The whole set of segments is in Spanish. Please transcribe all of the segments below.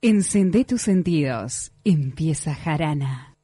Encende tus sentidos. Empieza Jarana.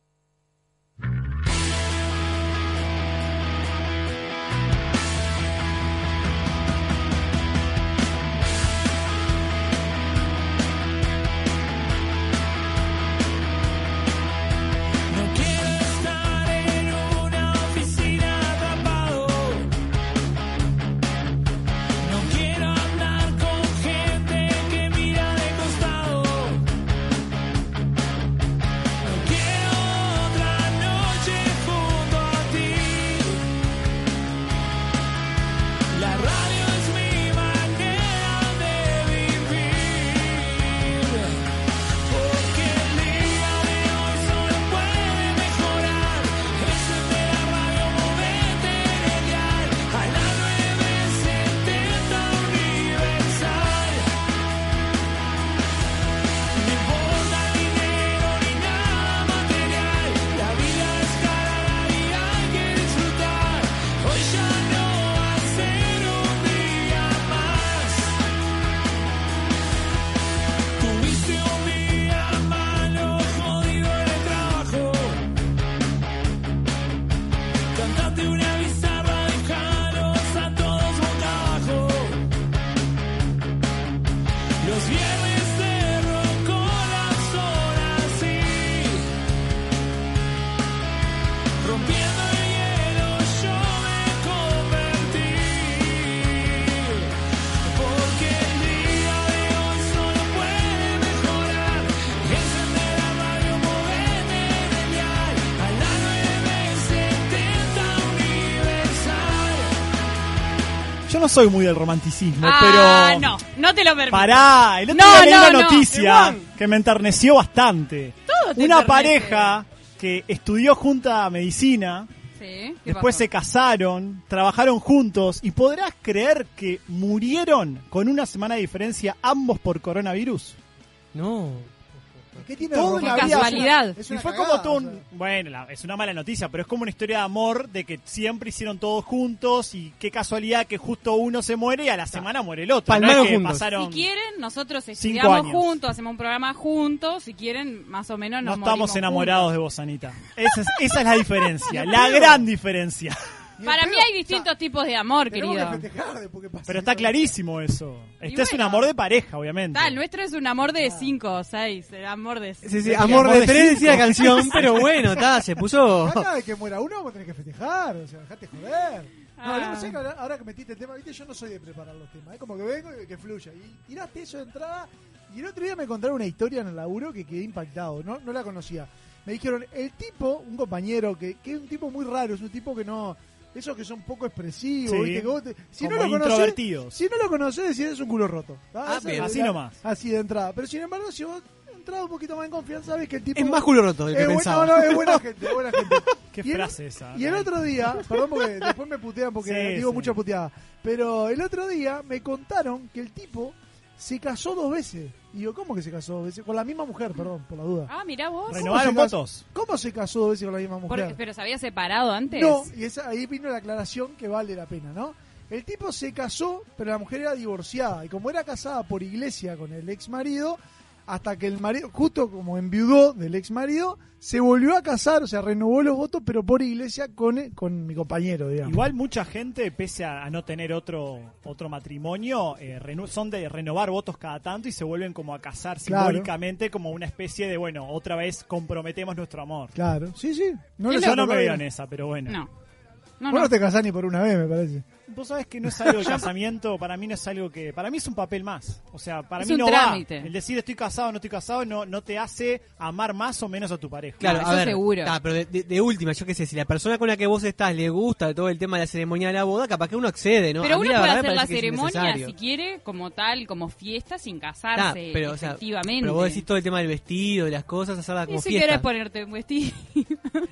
Soy muy del romanticismo, Ah, pero. no, no te lo permito. Pará, el otro No, día leí no, una no. noticia que me enterneció bastante. Todo te Una enternece. pareja que estudió junta medicina, Sí, ¿qué después pasó? se casaron, trabajaron juntos y podrás creer que murieron con una semana de diferencia ambos por coronavirus. No. ¿Qué tiene Todo de casualidad. Es Y una fue cagada, como todo o un... sea. Bueno, la- es una mala noticia, pero es como una historia de amor de que siempre hicieron todos juntos y qué casualidad que justo uno se muere y a la semana muere el otro. No es que pasaron... Si quieren, nosotros estudiamos juntos, hacemos un programa juntos. Si quieren, más o menos No nos estamos morimos enamorados de vos, Anita. Esa es, esa es la diferencia, la gran diferencia. Para mí hay distintos tipos de amor, querido. que festejar Pero está clarísimo eso. Este es un amor de pareja, obviamente. Está, el nuestro es un amor de cinco o seis. El amor de Sí, sí, ¿Qué, amor amor de de tres cinco? decía la canción, pero bueno, está, se puso. Cada vez que muera uno vamos a tener que festejar, o sea, dejate joder. No, Ah. no sé que ahora, ahora que metiste el tema, viste, yo no soy de preparar los temas, es como que vengo y que fluya. Y tiraste eso de entrada, y el otro día me contaron una historia en el laburo que quedé impactado, no, no la conocía. Me dijeron, el tipo, un compañero, que, que es un tipo muy raro, es un tipo que no... Esos que son poco expresivos, Sí, ¿viste? Que vos te- si como no lo conoces, introvertidos. si no lo conoces, decís es un culo roto. Ah, Esa bien. es Así la- nomás. Así de entrada. Pero sin embargo, si vos entras un poquito más en confianza, sabes que el tipo Es más culo roto del que es bu- pensaba. No, no, es buena gente, es buena gente. Qué Y el- frase esa. Y el otro día, perdón porque después me putean porque Sí, digo sí. mucha puteada, pero el otro día me contaron que el tipo se casó dos veces. Y digo, ¿cómo que se casó dos veces? Con la misma mujer, perdón, por la duda. Ah, mirá vos. ¿Cómo ¿Renovaron votos? ¿Cómo se casó dos veces con la misma mujer? ¿Pero se había separado antes? No, y esa, ahí vino la aclaración que vale la pena, ¿no? El tipo se casó, pero la mujer era divorciada. Y como era casada por iglesia con el ex marido, hasta que el marido, justo como enviudó del ex marido, se volvió a casar, o sea, renovó los votos, pero por iglesia con, con mi compañero, digamos. Igual mucha gente, pese a, a no tener otro otro matrimonio, eh, son de renovar votos cada tanto y se vuelven como a casar Claro. simbólicamente como una especie de, bueno, otra vez comprometemos nuestro amor. Claro, sí, sí. No Yo no me veo en esa, pero bueno. No. No, Vos no. no te casás ni por una vez, me parece. Vos sabés que no es algo de casamiento, para mí no es algo que. Para mí es un papel más. O sea, para Es mí un no trámite. va. El decir estoy casado o no estoy casado no, no te hace amar más o menos a tu pareja. Claro, No, a eso ver, seguro. pero de, de- de última, yo qué sé, si la persona con la que vos estás le gusta todo el tema de la ceremonia de la boda, capaz que uno accede, ¿no? Pero A uno puede hacer la ceremonia si quiere, como tal, como fiesta, sin casarse, pero, o sea, efectivamente. pero vos decís todo el tema del vestido, de las cosas, hacerla Y como si fiesta. querés ponerte un vestido.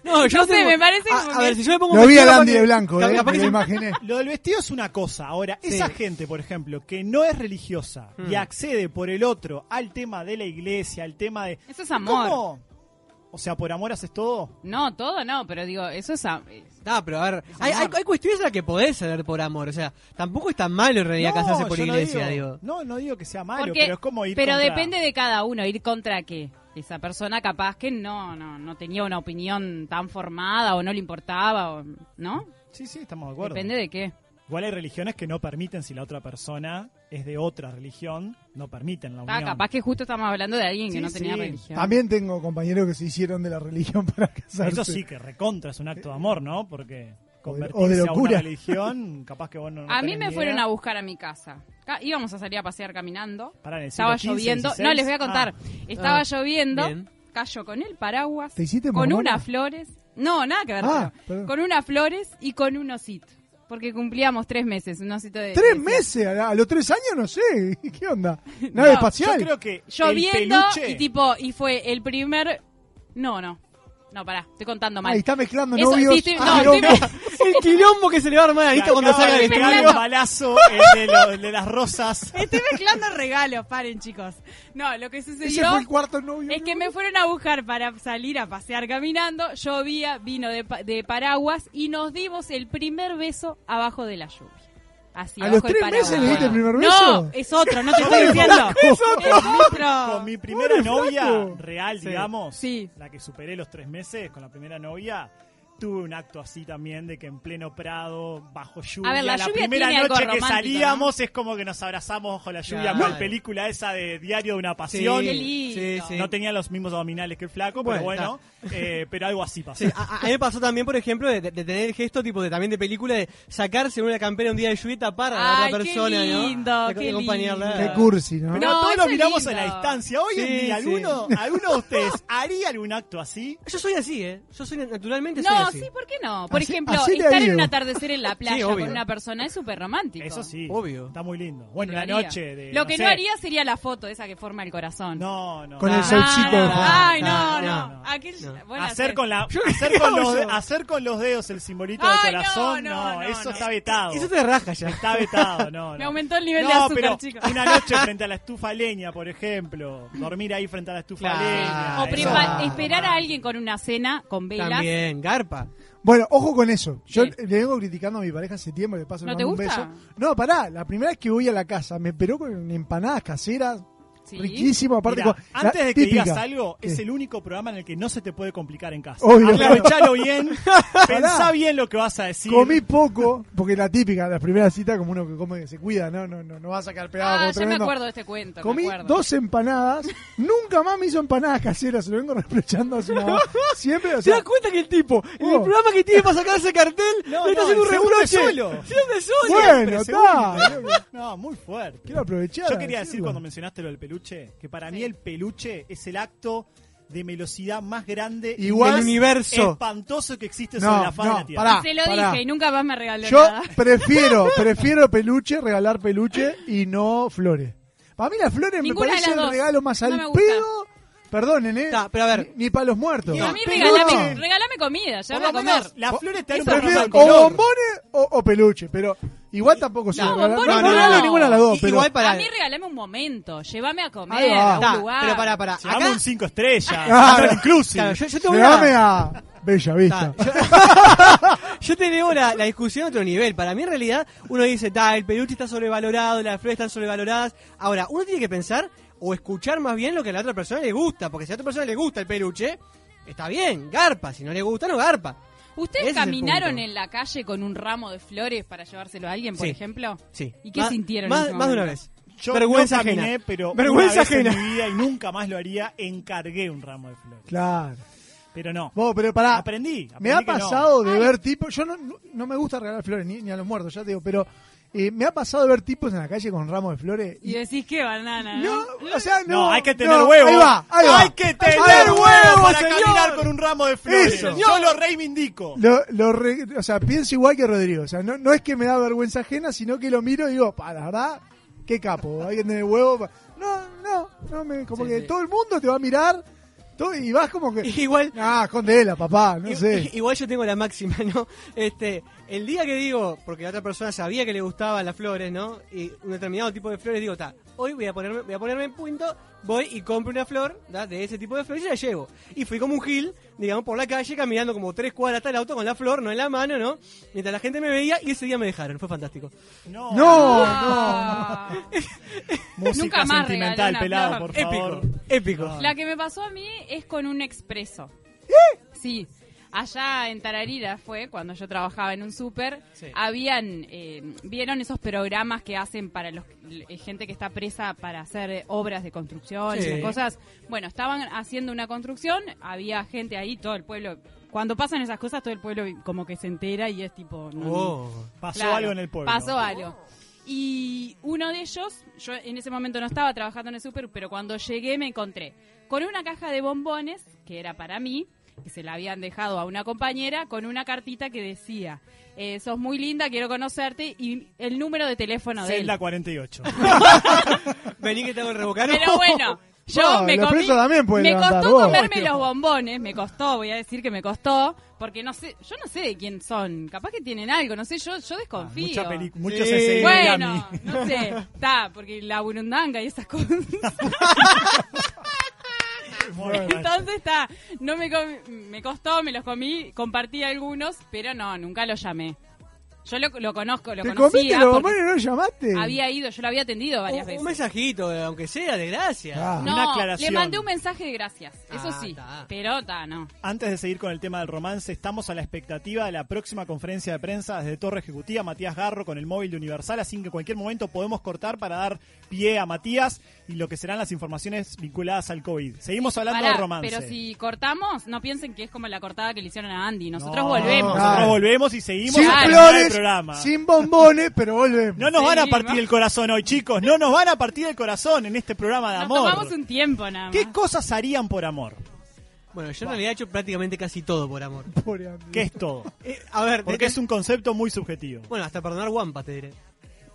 No, yo No sé, tengo- me parece a, como a que- ver, si yo me pongo un Lo vi vestido, a que- de blanco, capaz ¿eh? Me lo imaginé. Lo del vestido es una cosa. Ahora, Sí. esa gente, por ejemplo, que no es religiosa y Mm. accede por el otro al tema de la iglesia, al tema de. Eso es amor. ¿Cómo? O sea, por amor haces todo. No, todo no, pero digo, eso es... a- Ah, pero a ver, hay, hay, amor. hay cuestiones en las que podés ceder por amor, o sea, tampoco es tan malo en realidad No, casarse por yo no iglesia, digo, digo. No, no digo que sea malo, porque- pero es como ir pero contra- depende de cada uno, ir contra qué. Esa persona capaz que no, no, no tenía una opinión tan formada o no le importaba, o, ¿no? Sí, sí, estamos de acuerdo. Depende de qué. Igual hay religiones que no permiten, si la otra persona es de otra religión, no permiten la Ah, unión. capaz que justo estamos hablando de alguien que Sí, no tenía sí. religión. También tengo compañeros que se hicieron de la religión para casarse. Eso sí que recontra es un acto de amor, ¿no? Porque O de- o de convertirse a una locura. religión, capaz que vos no, no a mí me ni fueron idea. a buscar a mi casa. Ca- Íbamos a salir a pasear caminando. Pará, en el Estaba siglo XV, lloviendo. 16. No, les voy a contar. Ah. Estaba Ah, lloviendo. bien. Cayó con el paraguas. ¿Te hiciste Con unas flores. No, nada que ver. Ah, pero con unas flores y con un osito. Porque cumplíamos tres meses. Un osito de. ¿Tres de- meses? ¿A, a los tres años? No sé. ¿Qué onda? ¿Nave No, espacial? Yo creo que Lloviendo el peluche, y tipo. Y fue el primer. No, no. No, pará. Estoy contando mal. Ahí está mezclando Eso, novios. sí, estoy- no, Ah, no. El quilombo que se le va a armar a Anita cuando salga de de pegar estudio. un balazo el de, lo- el de las rosas. Estoy mezclando regalos. Paren, chicos. No, lo que Ese sucedió. fue el cuarto novio. Es que me fueron a buscar para salir a pasear caminando, llovía, vino de, pa- de paraguas y nos dimos el primer beso abajo de la lluvia. Así, ¿A los tres meses le diste el primer No, beso? es otro, no te estoy diciendo. Es otro. Con mi primera Pobre novia flaco. real, Sí. digamos, Sí. la que superé los tres meses con la primera novia, tuve un acto así también de que en pleno Prado, bajo lluvia, A ver, la lluvia primera tiene algo noche que salíamos es como que nos abrazamos bajo la lluvia, Claro. cual película esa de Diario de una Pasión. Qué lindo. sí, sí. No tenía los mismos abdominales que el flaco, pero Bueno, eh, pero algo así pasó. Sí, a, a mí me pasó también, por ejemplo, de, de- tener el gesto tipo de también de película de sacarse una campera un día de lluvia y tapar a la otra qué persona, lindo, qué acompañarla. Qué cursi, ¿no? Pero No, todos lo miramos a la distancia. Hoy en día, sí. ¿alguno, ¿alguno de ustedes haría algún acto así? Yo soy así, ¿eh? Yo soy naturalmente soy así. Sí, ¿por qué no? Por Así- ejemplo, así estar en un atardecer en la playa con una persona es súper romántico. Eso sí. Obvio. Está muy lindo. Bueno, haría. noche de. Lo que no sé. haría sería la foto esa que forma el corazón. No, no. Con el solcito no, de no. Ay, no, No. Aquel- bueno, hacer con la hacer con, los, hacer con los dedos el simbolito Ay, del corazón, no, eso está vetado. Eso te raja ya. Está vetado, no. Me aumentó el nivel de azúcar, pero chicos. una noche frente a la estufa leña, por ejemplo, dormir ahí frente a la estufa leña. O esperar a alguien con una cena con velas. También, garpa. Bueno, ojo con eso. Yo ¿Qué? le vengo criticando a mi pareja hace tiempo, le paso le ¿No te mando un gusta? beso. No, pará, la primera vez que voy a la casa me esperó con empanadas caseras, Sí. riquísimo, aparte Mirá, con, la antes de que típica. digas algo, es el único programa en el que no se te puede complicar en casa. Obvio. Aprovechalo bien, pensá bien lo que vas a decir. Comí poco, porque la típica, la primera cita, como uno que come que se cuida, no, no, no, no va a sacar pegado Ah, ya me acuerdo de este cuento. Comí dos empanadas, nunca más me hizo empanadas caseras, se lo vengo reprochando hace una Siempre, o ¿Te das cuenta que el tipo, en el Oh. programa que tiene para sacar ese cartel, No, le está no, haciendo un reproche? solo. Siempre solo. bueno, Siempre, está. No, muy fuerte. Quiero aprovechar. Yo a quería decir cuando mencionaste lo del peluche, que para mí el peluche es el acto de melosidad más grande Igual- y El universo. espantoso que existe No, sobre la faz no, de la Tierra. pará. Se lo pará. dije y nunca más me regaló Yo nada. prefiero, prefiero peluche, regalar peluche y no flores. Para mí las flores Ninguna me de parece las el regalo más No al pedo. Perdonen, ¿eh? Ta, pero a ver. Ni, para los muertos. Y a mí regálame, regálame comida, ya voy a comer. las flores te dan un o bombones o, o peluche, pero igual tampoco se No, no, no, no. regalo ninguna de las dos. I- pero- igual para. A mí regálame un momento, llévame a Ahí comer va. a un Ta, lugar. pero para, para. Acá, un 5 estrellas, Claro. all inclusive. claro, yo, yo tengo Llévame una- a Bella Vista. Ta, yo, yo te digo la, la discusión a otro nivel. Para mí, en realidad, uno dice, ta, el peluche está sobrevalorado, las flores están sobrevaloradas. Ahora, uno tiene que pensar o escuchar más bien lo que a la otra persona le gusta. Porque si a la otra persona le gusta el peluche, está bien, garpa. Si no le gusta, no garpa. ¿Ustedes Ese caminaron en la calle con un ramo de flores para llevárselo a alguien, por Sí. ejemplo? Sí. ¿Y qué Más- sintieron Más, ese más de una momento? vez. Yo Vergüenza no caminé, ajena. pero Vergüenza una vez ajena. en mi vida y nunca más lo haría, encargué un ramo de flores. Claro. Pero no. Vos, pero pará. Aprendí. aprendí Me ha que no. pasado de ver tipos, yo no, no, no me gusta regalar flores ni, ni a los muertos, ya te digo, pero eh, me ha pasado de ver tipos en la calle con ramos de flores. Y decís que banana, ¿no? no, o sea, no. No, hay que tener no, huevo. Ahí va, ahí va. Hay que tener va. huevo para señor. caminar con un ramo de flores. Eso. Yo lo reivindico. Lo, lo re- o sea, pienso igual que Rodrigo. O sea, no, no es que me da vergüenza ajena, sino que lo miro y digo, pa, la verdad, qué capo. Hay que tener huevo. pa-". No, no, no me, como Sí, que sí. todo el mundo te va a mirar todo, y vas como que. Igual, Ah, escondela, papá, no sé. Igual yo tengo la máxima, ¿no? Este, el día que digo, porque la otra persona sabía que le gustaban las flores, ¿no? Y un determinado tipo de flores, digo, ta, hoy voy a ponerme, voy a ponerme en punto, voy y compro una flor, ¿da? De ese tipo de flores y la llevo. Y fui como un gil, digamos, por la calle, caminando como tres cuadras hasta el auto con la flor, no en la mano, ¿no? Mientras la gente me veía y ese día me dejaron, fue fantástico. No. No, Ah. Música Nunca más sentimental, pelado, por favor. Épico, épico. La que me pasó a mí es con un expreso. Sí. Allá en Tararira fue cuando yo trabajaba en un súper. Sí. Habían, eh, vieron esos programas que hacen para los eh, gente que está presa para hacer obras de construcción y esas cosas. Bueno, estaban haciendo una construcción, había gente ahí, todo el pueblo. Cuando pasan esas cosas, todo el pueblo como que se entera y es tipo. no, no. Oh. Pasó Claro, algo en el pueblo. Pasó algo. Y uno de ellos, yo en ese momento no estaba trabajando en el súper, pero cuando llegué me encontré con una caja de bombones, que era para mí, que se la habían dejado a una compañera, con una cartita que decía, eh, sos muy linda, quiero conocerte, y el número de teléfono de él. Celda 48. Vení que te hago el revocano. Pero bueno, yo No, me los comí, presos también pueden me levantar, costó vos. comerme los bombones, me costó, voy a decir que me costó, porque no sé, yo no sé de quién son, capaz que tienen algo, no sé, yo yo desconfío. Mucha peli- muchos Sí. Bueno, no sé, está, porque la burundanga y esas cosas. Entonces está, no me me costó, me los comí, compartí algunos, pero no, nunca lo llamé. Yo lo, lo conozco, lo ¿Te conocía comiste los porque bombones y no lo llamaste? había ido, yo lo había atendido varias Un, veces. un mensajito, aunque sea, de gracias. Ah. No, Una aclaración. le mandé un mensaje de gracias, eso Ah, sí, está. pero está, no. Antes de seguir con el tema del romance, estamos a la expectativa de la próxima conferencia de prensa desde Torre Ejecutiva, Matías Garro con el móvil de Universal, así que en cualquier momento podemos cortar para dar pie a Matías y lo que serán las informaciones vinculadas al COVID. Seguimos hablando Pará, de romance. Pero si cortamos, no piensen que es como la cortada que le hicieron a Andy, nosotros No, volvemos. Nosotros volvemos y seguimos sin flores, programa. sin bombones, pero volvemos. No nos van a partir el corazón hoy, chicos. No nos van a partir el corazón en este programa de Nos amor. tomamos un tiempo nada más. ¿Qué cosas harían por amor? Bueno, yo en realidad he hecho prácticamente casi todo por amor. Pobre Andy. ¿Qué es todo? Eh, a ver, Porque es un concepto muy subjetivo. Bueno, hasta perdonar guampa, te diré.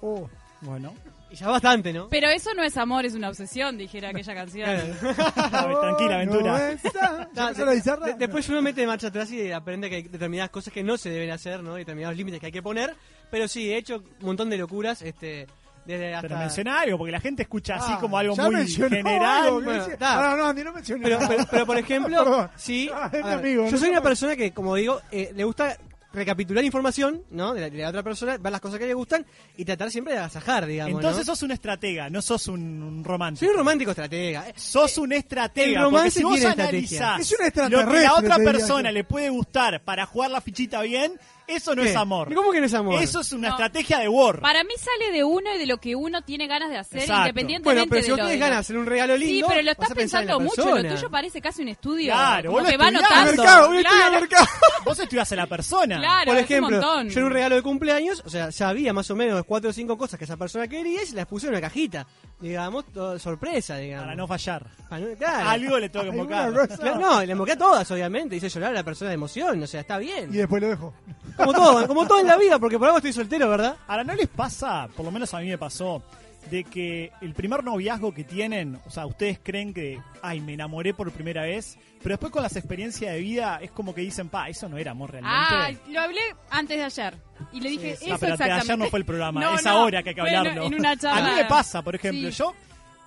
Oh. Bueno, Y ya bastante, ¿no? Pero eso no es amor, es una obsesión, dijera aquella canción. Claro. tranquila, aventura. No está. ¿Ya No, bizarra? de- después uno mete marcha atrás y aprende que hay determinadas cosas que no se deben hacer, ¿no? Y determinados límites que hay que poner. Pero sí, he hecho un montón de locuras, este, desde hasta... pero menciona algo, porque la gente escucha así Ah, como algo muy general. algo, Bueno. Ah, no, no, Andy, no mencionó Pero, pero, pero, por ejemplo, sí, Ah, es a ver, amigo, yo no soy una persona que, como digo, eh, le gusta recapitular información, ¿no? De la, de la otra persona, ver las cosas que le gustan y tratar siempre de agasajar, digamos, Entonces ¿no? sos un estratega, no sos un, un romántico. Soy un romántico estratega. eh. Sos un estratega. el porque si vos analizás Es un lo que la otra persona le puede gustar para jugar la fichita bien, eso no ¿Qué? es amor. ¿Cómo que no es amor? Eso es una No. estrategia de War. Para mí sale de uno y de lo que uno tiene ganas de hacer, Exacto. independientemente Bueno, pero de si lo vos tenés de- ganas de hacer un regalo Sí, lindo, pero lo vas estás a pensar en la pensando mucho, lo persona. tuyo parece casi un estudio. Claro, como vos lo que va estudiás. anotando. mercado, un estudio de Claro, mercado. Vos estudias a la persona. claro, Por es un ejemplo, montón. yo en un regalo de cumpleaños, o sea, sabía más o menos cuatro o cinco cosas que esa persona quería y se las puse en una cajita. Digamos, todo sorpresa, digamos. Para no fallar. Para no- claro. Algo le tengo que Alguna invocar. Claro, no, le emboqué a todas, obviamente. Hice llorar a la persona de emoción, o sea, está bien. Y después lo dejo. Como todo, como todo en la vida, porque por algo estoy soltero, ¿verdad? Ahora, ¿no les pasa, por lo menos a mí me pasó, de que el primer noviazgo que tienen, o sea, ustedes creen que, ay, me enamoré por primera vez, pero después con las experiencias de vida es como que dicen, pa, eso no era amor realmente. Ah, lo hablé antes de ayer. Y le dije, Ah, eso pero exactamente. ayer no fue el programa, No, es no, ahora que hay que hablarlo. En una charla. A mí me pasa, por ejemplo, Sí. yo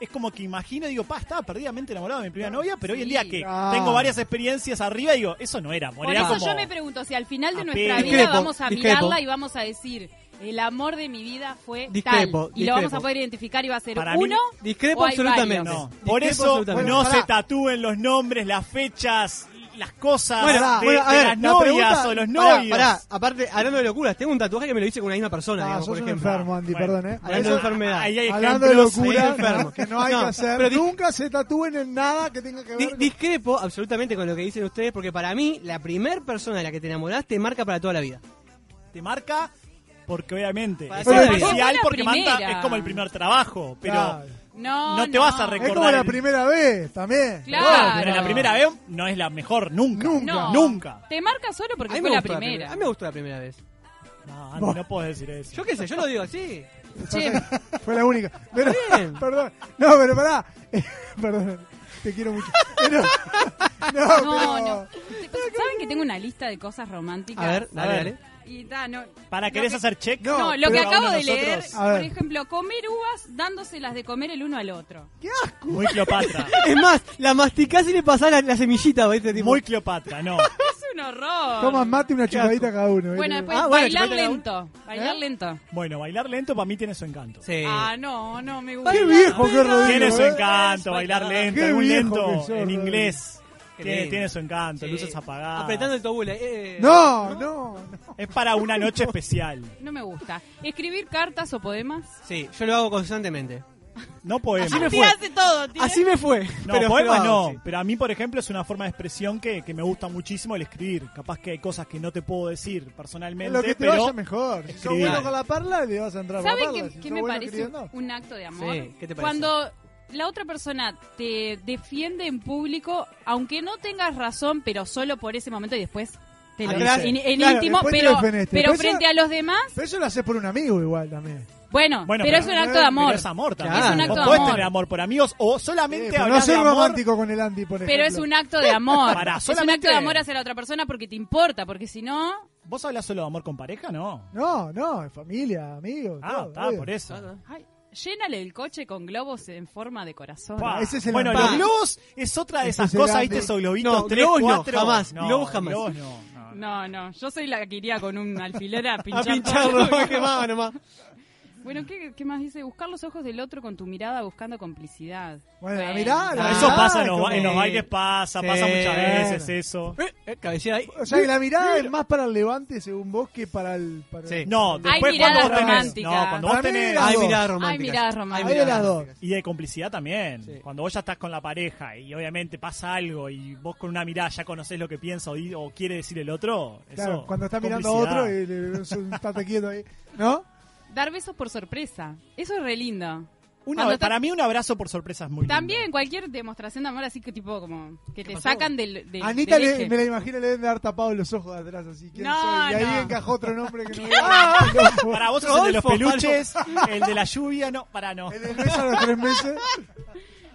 es como que imagino y digo, pa, estaba perdidamente enamorado de mi primera novia, pero hoy en día que Ah. tengo varias experiencias arriba, digo, eso no era amor, Por era eso como... yo me pregunto si al final de a nuestra vida vamos a discrepo. mirarla y vamos a decir, el amor de mi vida fue Discrepo, tal. Y lo vamos a poder identificar y va a ser Para mí, uno discrepo o absolutamente. varios. No, Discrepo por eso absolutamente. no Bueno, se tatúen los nombres, las fechas las cosas Bueno, de, bueno, a de ver, las la novias pregunta- o los novios. pará, aparte, hablando de locuras, tengo un tatuaje que me lo hice con una misma persona, Ah, digamos, sos por un ejemplo. enfermo, Andy, Bueno. perdón, ¿eh? Hablando de enfermedad. Ahí hay Hablando de locura, enfermo. que no hay No, que hacer. pero Nunca se tatúen en nada que tenga que Di- ver. discrepo absolutamente con lo que dicen ustedes, porque para mí, la primer persona de la que te enamorás te marca para toda la vida. te marca porque obviamente es especial porque manda, primera. es como el primer trabajo, pero Claro. No, No te vas a Es recordar. como la el- primera vez, también. Claro. pero la primera vez no es la mejor nunca. Nunca. No. Nunca. Te marca solo porque fue la gustó primera. A mí me gustó la primera vez. No, Andy, no puedes decir eso. Yo qué sé, yo lo digo así. Che, Fue la única. Pero, bien. perdón. No, pero pará. perdón. Te quiero mucho. Pero, no, no, pero- no. ¿Saben que tengo una lista de cosas románticas? A ver, dale, A ver. dale. No, ¿Para lo querés que- hacer check? No, No, lo que acabo de leer, por ejemplo, comer uvas dándoselas de comer el uno al otro. ¡Qué asco! Muy Cleopatra. Es más, la masticás y le pasás la, la semillita, ¿viste? Tipo, Muy Cleopatra, no. Es un horror. Toman mate y una chupadita cada uno. Bueno, después Ah, bueno, bailar lento. Bailar ¿Eh? lento. Bueno, bailar lento para mí tiene su encanto. Sí. Ah, no, no me gusta. ¡Qué viejo que Rodrigo! Tiene su ¿eh? encanto, bailar lento, Qué viejo lento en inglés. Tiene, su encanto, Sí. luces apagadas. Apretando el tobule. Eh. No, no, no. Es para una noche especial. No me gusta. Escribir cartas o poemas. Sí, yo lo hago constantemente. No poemas. Así me fue. hace todo, tío. Así me fue. No, pero, poemas pero no. sí. Pero a mí, por ejemplo, es una forma de expresión que, que me gusta muchísimo el escribir. Capaz que hay cosas que no te puedo decir personalmente, lo que te pero vaya mejor. Si sos bueno con la parla, le vas a entrar por la ¿Saben qué, Si sos me bueno parece escribiendo. un acto de amor? Sí, ¿qué te parece? Cuando la otra persona te defiende en público, aunque no tengas razón, pero solo por ese momento y después te lo Atrás. dice en, en Claro, íntimo, después te pero, eso- frente a los demás, Pero eso lo haces por un amigo igual también. bueno, Bueno, pero, es un acto de amor. Pero es amor también. Claro. Es un acto Vos de podés amor. tener amor por amigos o solamente pero no de amor. romántico con el Andy, por ejemplo. Pero es un acto de amor. Pará, es un solamente- acto de amor hacia la otra persona porque te importa, porque si no, ¿Vos hablas solo de amor con pareja? No. No, no, es familia, amigos. Ah, todo, está, obvio. por eso. ay, llénale el coche con globos en forma de corazón. Pa. ese es el bueno, amor. los globos es otra de Ese esas cosas. ¿viste? Esos globitos No, 3, globos no, 4. jamás, globos jamás. globos no, no. No, no, yo soy la que iría con un alfiler a A pinchar. pincharlo, todo. más quemado nomás. Bueno, ¿qué, ¿qué más dice? Buscar los ojos del otro con tu mirada buscando complicidad. Bueno, la mirada, Ah, eso pasa en los, como- ba- en los bailes, pasa, pasa muchas veces eso. Eh, eh, cabecera ahí. O sea, que la mirada es más para el levante, según vos, que para el... Para Sí. el- No, Hay después mirada cuando vos tenés, romántica. no, cuando vos tenés Hay miradas Hay románticas. miradas románticas. Hay de las dos. y de complicidad también. Sí. Cuando vos ya estás con la pareja y obviamente pasa algo y vos con una mirada ya conocés lo que piensa o, di- o quiere decir el otro, Claro, eso, cuando está mirando a otro y le ves un tate quieto ahí. ¿No? Dar besos por sorpresa. Eso es re lindo. Una- Cuando estás- para mí un abrazo por sorpresa es muy lindo. También cualquier demostración de amor así que tipo como que te pasó? sacan del, del, Anita del le- eje. me la imagino le deben de haber tapado los ojos de atrás así. ¿quién No, soy? Y ahí no. encajó otro nombre que no era. Para vos sos el de los Rodolfo, peluches, el de la lluvia, no, para no. El del mes a los tres meses.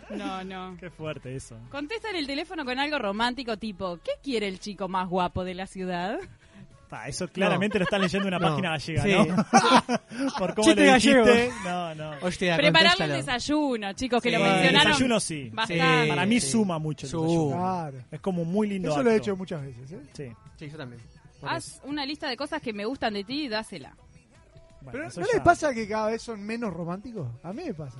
No, no. Qué fuerte eso. Contesta en el teléfono con algo romántico tipo, ¿qué quiere el chico más guapo de la ciudad? Pa, eso claramente lo están leyendo en una No. página gallega, Sí. ¿no? Por cómo Chiste le dijiste. gallego. No, no. Hostia, Prepararle el contéstalo. desayuno, chicos, que Sí. lo El mencionaron. desayuno sí. Bastante. Para mí suma mucho el desayuno. Claro. Es como muy lindo. Eso lo he acto. hecho muchas veces. ¿eh? Sí. Sí, yo también. Por Haz una lista de cosas que me gustan de ti y dásela. Bueno, Pero eso ¿no ya- les pasa que cada vez son menos románticos? A mí me pasa.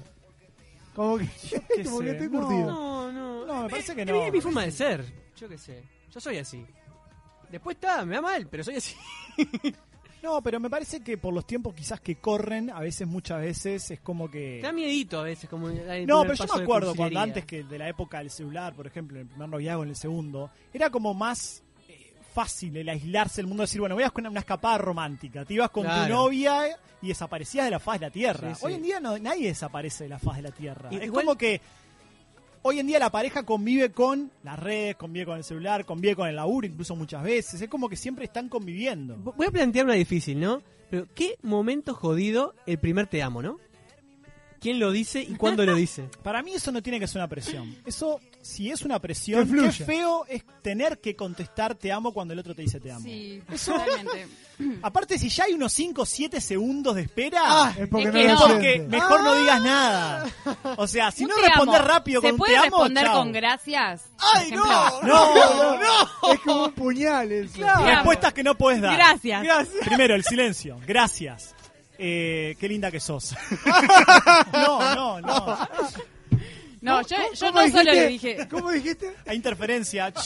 Como que, qué como que estoy no. curtido. No, no. No, me parece que no. Es mi forma de ser. Yo qué sé. Yo soy así. Después está, me da mal, pero soy así. No, pero me parece que por los tiempos quizás que corren, a veces, muchas veces, es como que... Te da miedito a veces. como No, pero yo me acuerdo cuando antes que de la época del celular, por ejemplo, en el primer noviazgo, en el segundo, era como más eh, fácil el aislarse del mundo, decir, bueno, voy a con una escapada romántica. Te ibas con tu novia y desaparecías de la faz de la tierra. Sí, sí. Hoy en día no, nadie desaparece de la faz de la tierra. Y- es igual- como que hoy en día la pareja convive con las redes, convive con el celular, convive con el laburo, incluso muchas veces. Es como que siempre están conviviendo. Voy a plantear una difícil, ¿no? Pero qué momento jodido el primer te amo, ¿no? ¿Quién lo dice y cuándo lo dice? Para mí eso no tiene que ser una presión. Eso, si es una presión, qué feo es tener que contestar te amo cuando el otro te dice te amo. Sí, totalmente. Aparte, si ya hay unos 5 o 7 segundos de espera, Ah, es porque Es no que no. porque mejor no digas nada. O sea, si Un no respondes amo. rápido ¿Se con puede te amo, responder chao. con gracias? ¡Ay, ejemplo, no! No, no. Es como un puñal eso. Amo. Respuestas que no puedes dar. Gracias. Primero, el silencio. Gracias. Eh, qué linda que sos. no, no, no. No, yo, yo ¿Cómo no solo le dije. ¿Cómo dijiste? Hay interferencia.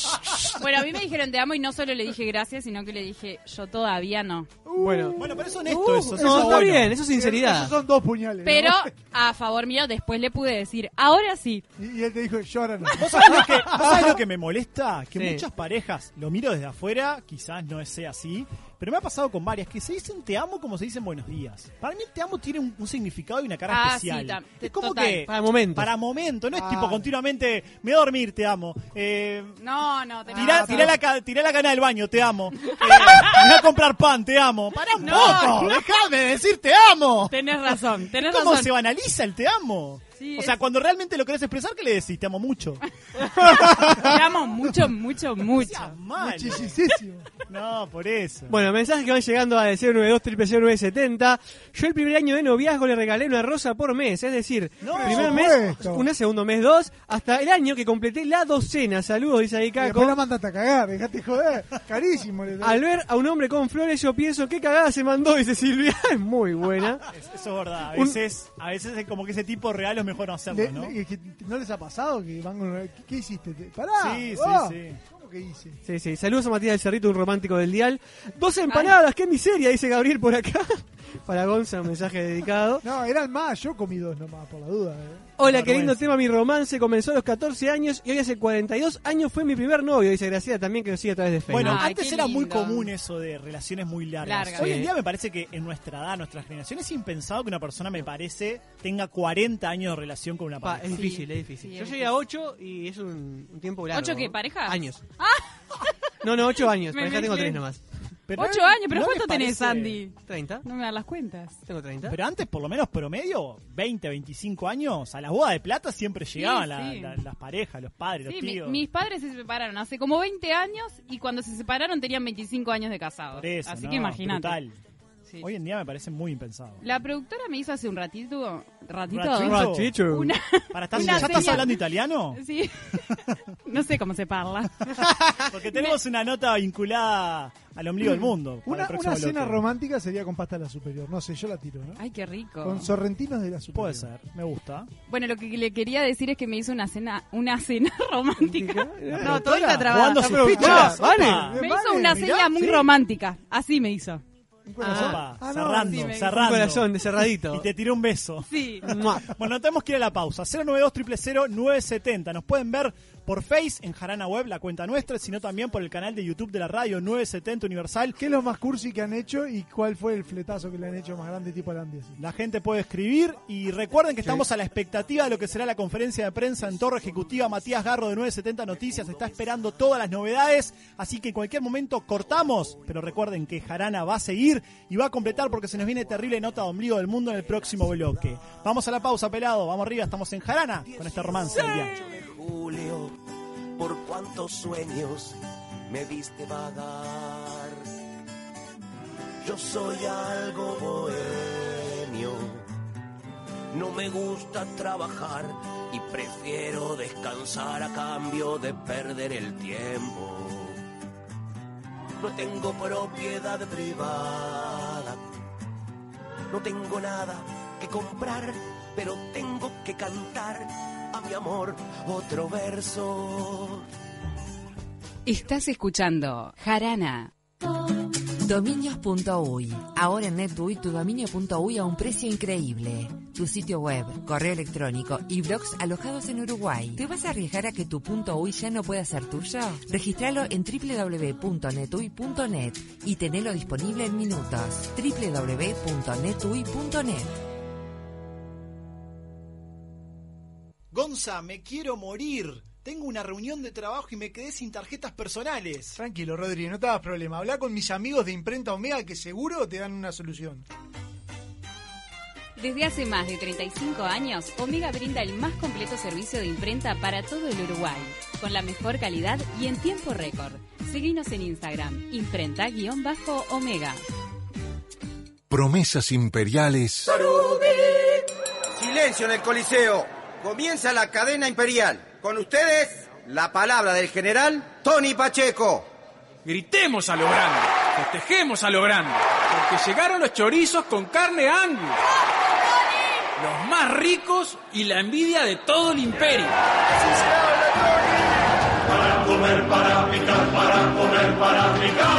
Bueno, a mí me dijeron te amo y no solo le dije gracias, sino que le dije yo todavía no. Bueno, Bueno, pero es honesto Uh, eso. eso no, está está bueno. bien, eso es sinceridad. Esos son dos puñales. ¿no? Pero a favor mío después le pude decir, ahora sí. Y, y él te dijo, llora no. ¿Vos sabés, lo que, vos sabés lo que me molesta? Que Sí. muchas parejas, lo miro desde afuera, quizás no sea así, pero me ha pasado con varias, que se dicen te amo como se dicen buenos días. Para mí te amo tiene un, un significado y una cara Ah, especial. tam- es como total. que... Para momentos. Para momento, no es Ah. tipo continuamente, me voy a dormir, te amo. Eh, No, no, tenés Tirá, razón. tirá la, ca- tirá la cana del baño, te amo. Eh, me voy a comprar pan, te amo. Pará un No. poco, déjame decir te amo. Tenés razón, tenés ¿Cómo razón. se banaliza el te amo? Sí, o es- sea, cuando realmente lo querés expresar, ¿qué le decís? Te amo mucho. Te amo mucho, mucho, mucho. Mal. Muchísimo. No, por eso. Bueno, mensajes que van llegando a 092 970 Yo el primer año de noviazgo le regalé una rosa por mes, es decir, No, primer mes, una, segundo mes, dos, hasta el año que completé la docena. Saludos, dice ahí Y Caco. la mandaste a cagar, dejate joder. Carísimo. Al ver a un hombre con flores, yo pienso, qué cagada se mandó, dice Silvia. Es muy buena. Es- eso es verdad. A Un- veces, a veces es como que ese tipo regalos es mejor no hacerlo, le- ¿no? le- ¿No les ha pasado que van con... ¿Qué, hiciste? Te- Pará. Sí, sí, sí. ¿Cómo que hice? Sí, sí. Saludos a Matías del Cerrito, un romántico del dial. Dos empanadas, qué miseria, dice Gabriel por acá. Para Gonza, un mensaje dedicado. No, eran más. Yo comí dos nomás, por la duda. eh. Hola, qué lindo tema, mi romance comenzó a los 14 años y hoy hace 42 años fue mi primer novio, dice Graciela también que nos sigue a través de Facebook. Bueno, Ay, antes era muy común eso de relaciones muy largas. Hoy en día me parece que en nuestra edad, nuestra generación, es impensado que una persona, me parece, tenga 40 años de relación con una Pa, pareja. es difícil, es difícil. Sí, Yo es llegué a 8 y es un, un tiempo largo. ¿Ocho qué, parejas? Años. No, no, 8 años. Me Pareja tengo mezclé. 3 nomás. Pero Ocho ¿no- años, pero no ¿cuánto tenés, Andy? 30. No me dan las cuentas. Tengo 30. Pero antes, por lo menos promedio, 20, 25 años, a la boda de plata siempre llegaban Sí, la- sí. la- las parejas, los padres, Sí, los mi- tíos. mis padres se separaron hace como 20 años y cuando se separaron tenían 25 años de casados. Así no, que imagínate. Sí. Hoy en día me parece muy impensado. La productora me hizo hace un ratito, ratito, Ratito. Ratito. una, Para estar, Una ¿Ya estás hablando italiano? sí, no sé cómo se parla. Porque tenemos una nota vinculada al ombligo del mundo. Una, una cena romántica sería con pasta a la superior. No sé, yo la tiro, ¿no? Ay, qué rico. Con sorrentinos de la superior. Puede ser, me gusta. Bueno, lo que le quería decir es que me hizo una cena, una cena romántica. ¿La No, sus productora, fichas. vale. Me Vale, hizo una mirá, seña muy sí. romántica. Así me hizo. Un corazón. Ah, no, cerrando, sí, me- Un cerrando. corazón de cerradito. Y te tiró un beso. Sí. Bueno, tenemos que ir a la pausa. 092 970 Nos pueden ver por Face en Jarana Web, la cuenta nuestra, sino también por el canal de YouTube de la radio 970 Universal. ¿Qué es lo más cursi que han hecho y cuál fue el fletazo que le han hecho más grande tipo así? La gente puede escribir y recuerden que estamos a la expectativa de lo que será la conferencia de prensa en Torre Ejecutiva. Matías Garro de 970 Noticias está esperando todas las novedades, así que en cualquier momento cortamos, pero recuerden que Jarana va a seguir y va a completar porque se nos viene terrible nota de ombligo del mundo en el próximo bloque. Vamos a la pausa, pelado, vamos arriba, estamos en Jarana con este romance del día. de julio, por cuántos sueños me viste vagar. Yo soy algo bohemio, no me gusta trabajar y prefiero descansar a cambio de perder el tiempo. No tengo propiedad privada, no tengo nada que comprar, pero tengo que cantar a mi amor otro verso. Estás escuchando Jarana. Dominios.uy. Ahora en NetUI tu dominio.uy a un precio increíble. Tu sitio web, correo electrónico y blogs alojados en Uruguay. ¿Te vas a arriesgar a que tu .uy ya no pueda ser tuyo? Registralo en www.netuy.net y tenelo disponible en minutos. www.netuy.net. Gonza, me quiero morir. Tengo una reunión de trabajo y me quedé sin tarjetas personales. Tranquilo, Rodri, no te hagas problema. Habla con mis amigos de Imprenta Omega que seguro te dan una solución. Desde hace más de 35 años, Omega brinda el más completo servicio de imprenta para todo el Uruguay, con la mejor calidad y en tiempo récord. Seguinos en Instagram, imprenta-omega. Promesas imperiales Silencio en el Coliseo. Comienza la cadena imperial. Con ustedes, la palabra del general Tony Pacheco. Gritemos a lo grande, festejemos a lo grande, porque llegaron los chorizos con carne Angus. Los más ricos y la envidia de todo el imperio. Para comer para picar, para comer, para picar.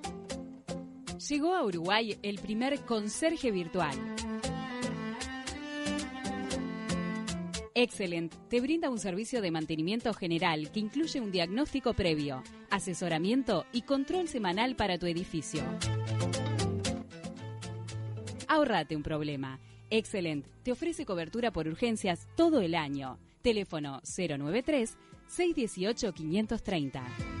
Llegó a Uruguay el primer conserje virtual. Excellent te brinda un servicio de mantenimiento general que incluye un diagnóstico previo, asesoramiento y control semanal para tu edificio. Ahorrate un problema. Excellent te ofrece cobertura por urgencias todo el año. Teléfono 093 618 530.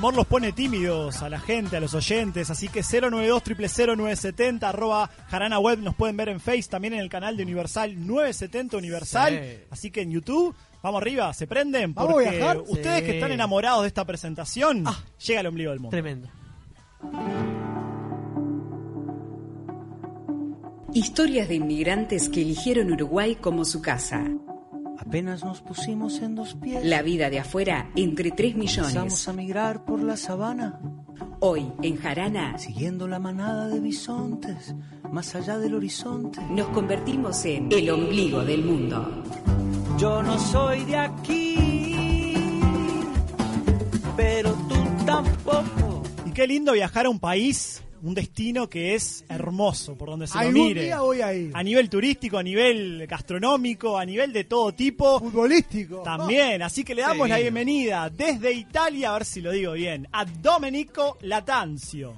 Amor los pone tímidos a la gente, a los oyentes, así que 092 970 arroba Jarana Web nos pueden ver en Face, también en el canal de Universal 970 Universal, Sí. así que en YouTube, vamos arriba, se prenden, ¿Vamos a porque viajar? ustedes Sí. que están enamorados de esta presentación, llega al ombligo del mundo. Tremendo. Historias de inmigrantes que eligieron Uruguay como su casa. Apenas nos pusimos en dos pies. La vida de afuera entre 3 millones. Comenzamos a migrar por la sabana, Hoy, en Jarana, siguiendo la manada de bisontes, más allá del horizonte. nos convertimos en el ombligo del mundo. Yo no soy de aquí, pero tú tampoco. Y qué lindo viajar a un país, un destino que es hermoso por donde se lo Algún mire. día voy a ir. A nivel turístico, a nivel gastronómico, a nivel de todo tipo. Futbolístico. También, así que le damos Sí. la bienvenida desde Italia, a ver si lo digo bien, a Domenico Latanzio.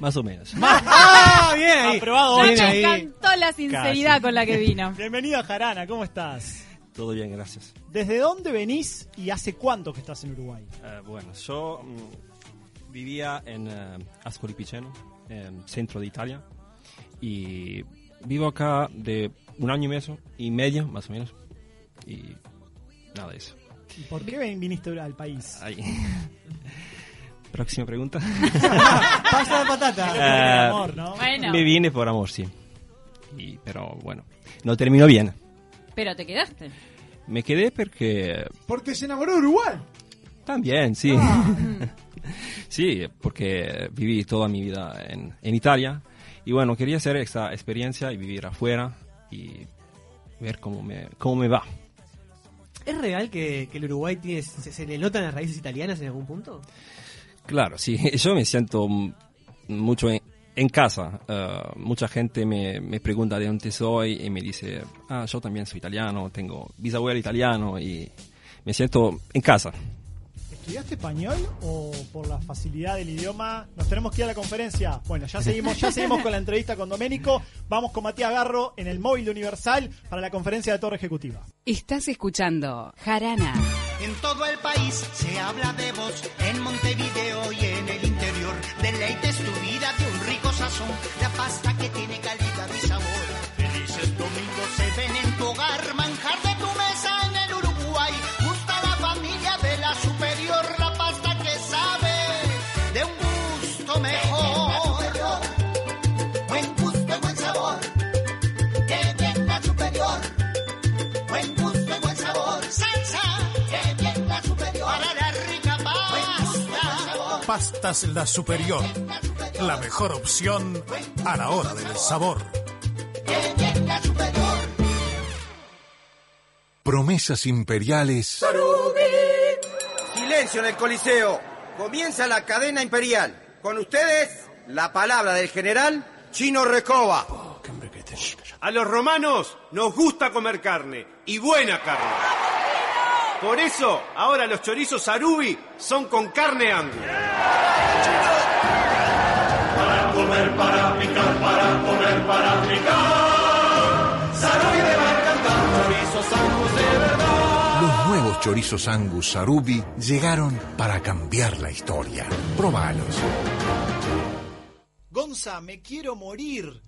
Más o menos. ¡Ah, bien ahí! Aprobado Ya ocho. Bien ahí. encantó la sinceridad con la que vino. Bienvenido a Jarana, ¿cómo estás? Todo bien, gracias. ¿Desde dónde venís y hace cuánto que estás en Uruguay? Eh, bueno, yo mm, vivía en eh, Ascoli Piceno, en centro de Italia, y vivo acá de un año y medio, y medio, más o menos, y nada de eso. ¿Y por qué viniste al país? Ahí. Próxima pregunta. Pasa la patata. Por Eh, el amor, ¿no? Bueno, Me vine por amor, sí. Y, pero bueno, no terminó bien. pero te quedaste. Me quedé porque Porque se enamoró de Uruguay. También, sí. sí, porque viví toda mi vida en, en Italia y bueno, quería hacer esta experiencia y vivir afuera y ver cómo me, cómo me va. ¿Es real que, que el Uruguay tiene, se, se le notan las raíces italianas en algún punto? Claro, sí, yo me siento mucho en, en casa. Eh, mucha gente me, me pregunta de dónde soy y me dice, ah, yo también soy italiano, tengo bisabuelo italiano y me siento en casa. ¿Estudiaste español o por la facilidad del idioma nos tenemos que ir a la conferencia? Bueno, ya seguimos, ya seguimos con la entrevista con Doménico. Vamos con Matías Garro en el móvil de Universal para la conferencia de Torre Ejecutiva. Estás escuchando Jarana. En todo el país se habla de vos, en Montevideo y en el interior. Deleites tu vida de un rico sazón, la pasta que tiene calidad y sabor. Felices domingos se ven en tu hogar, Pastas La Superior. La mejor opción a la hora del sabor. Promesas imperiales Silencio en el Coliseo. Comienza la cadena imperial. Con ustedes, la palabra del general Chino Recoba. A los romanos nos gusta comer carne, y buena carne. Por eso, ahora los chorizos Arubi son con carne angus. Para comer, para picar, para comer, para picar. Sarubi de va a cantar, chorizos angus de verdad. Los nuevos chorizos Angus Sarubi llegaron para cambiar la historia. Probalos. Gonza, me quiero morir.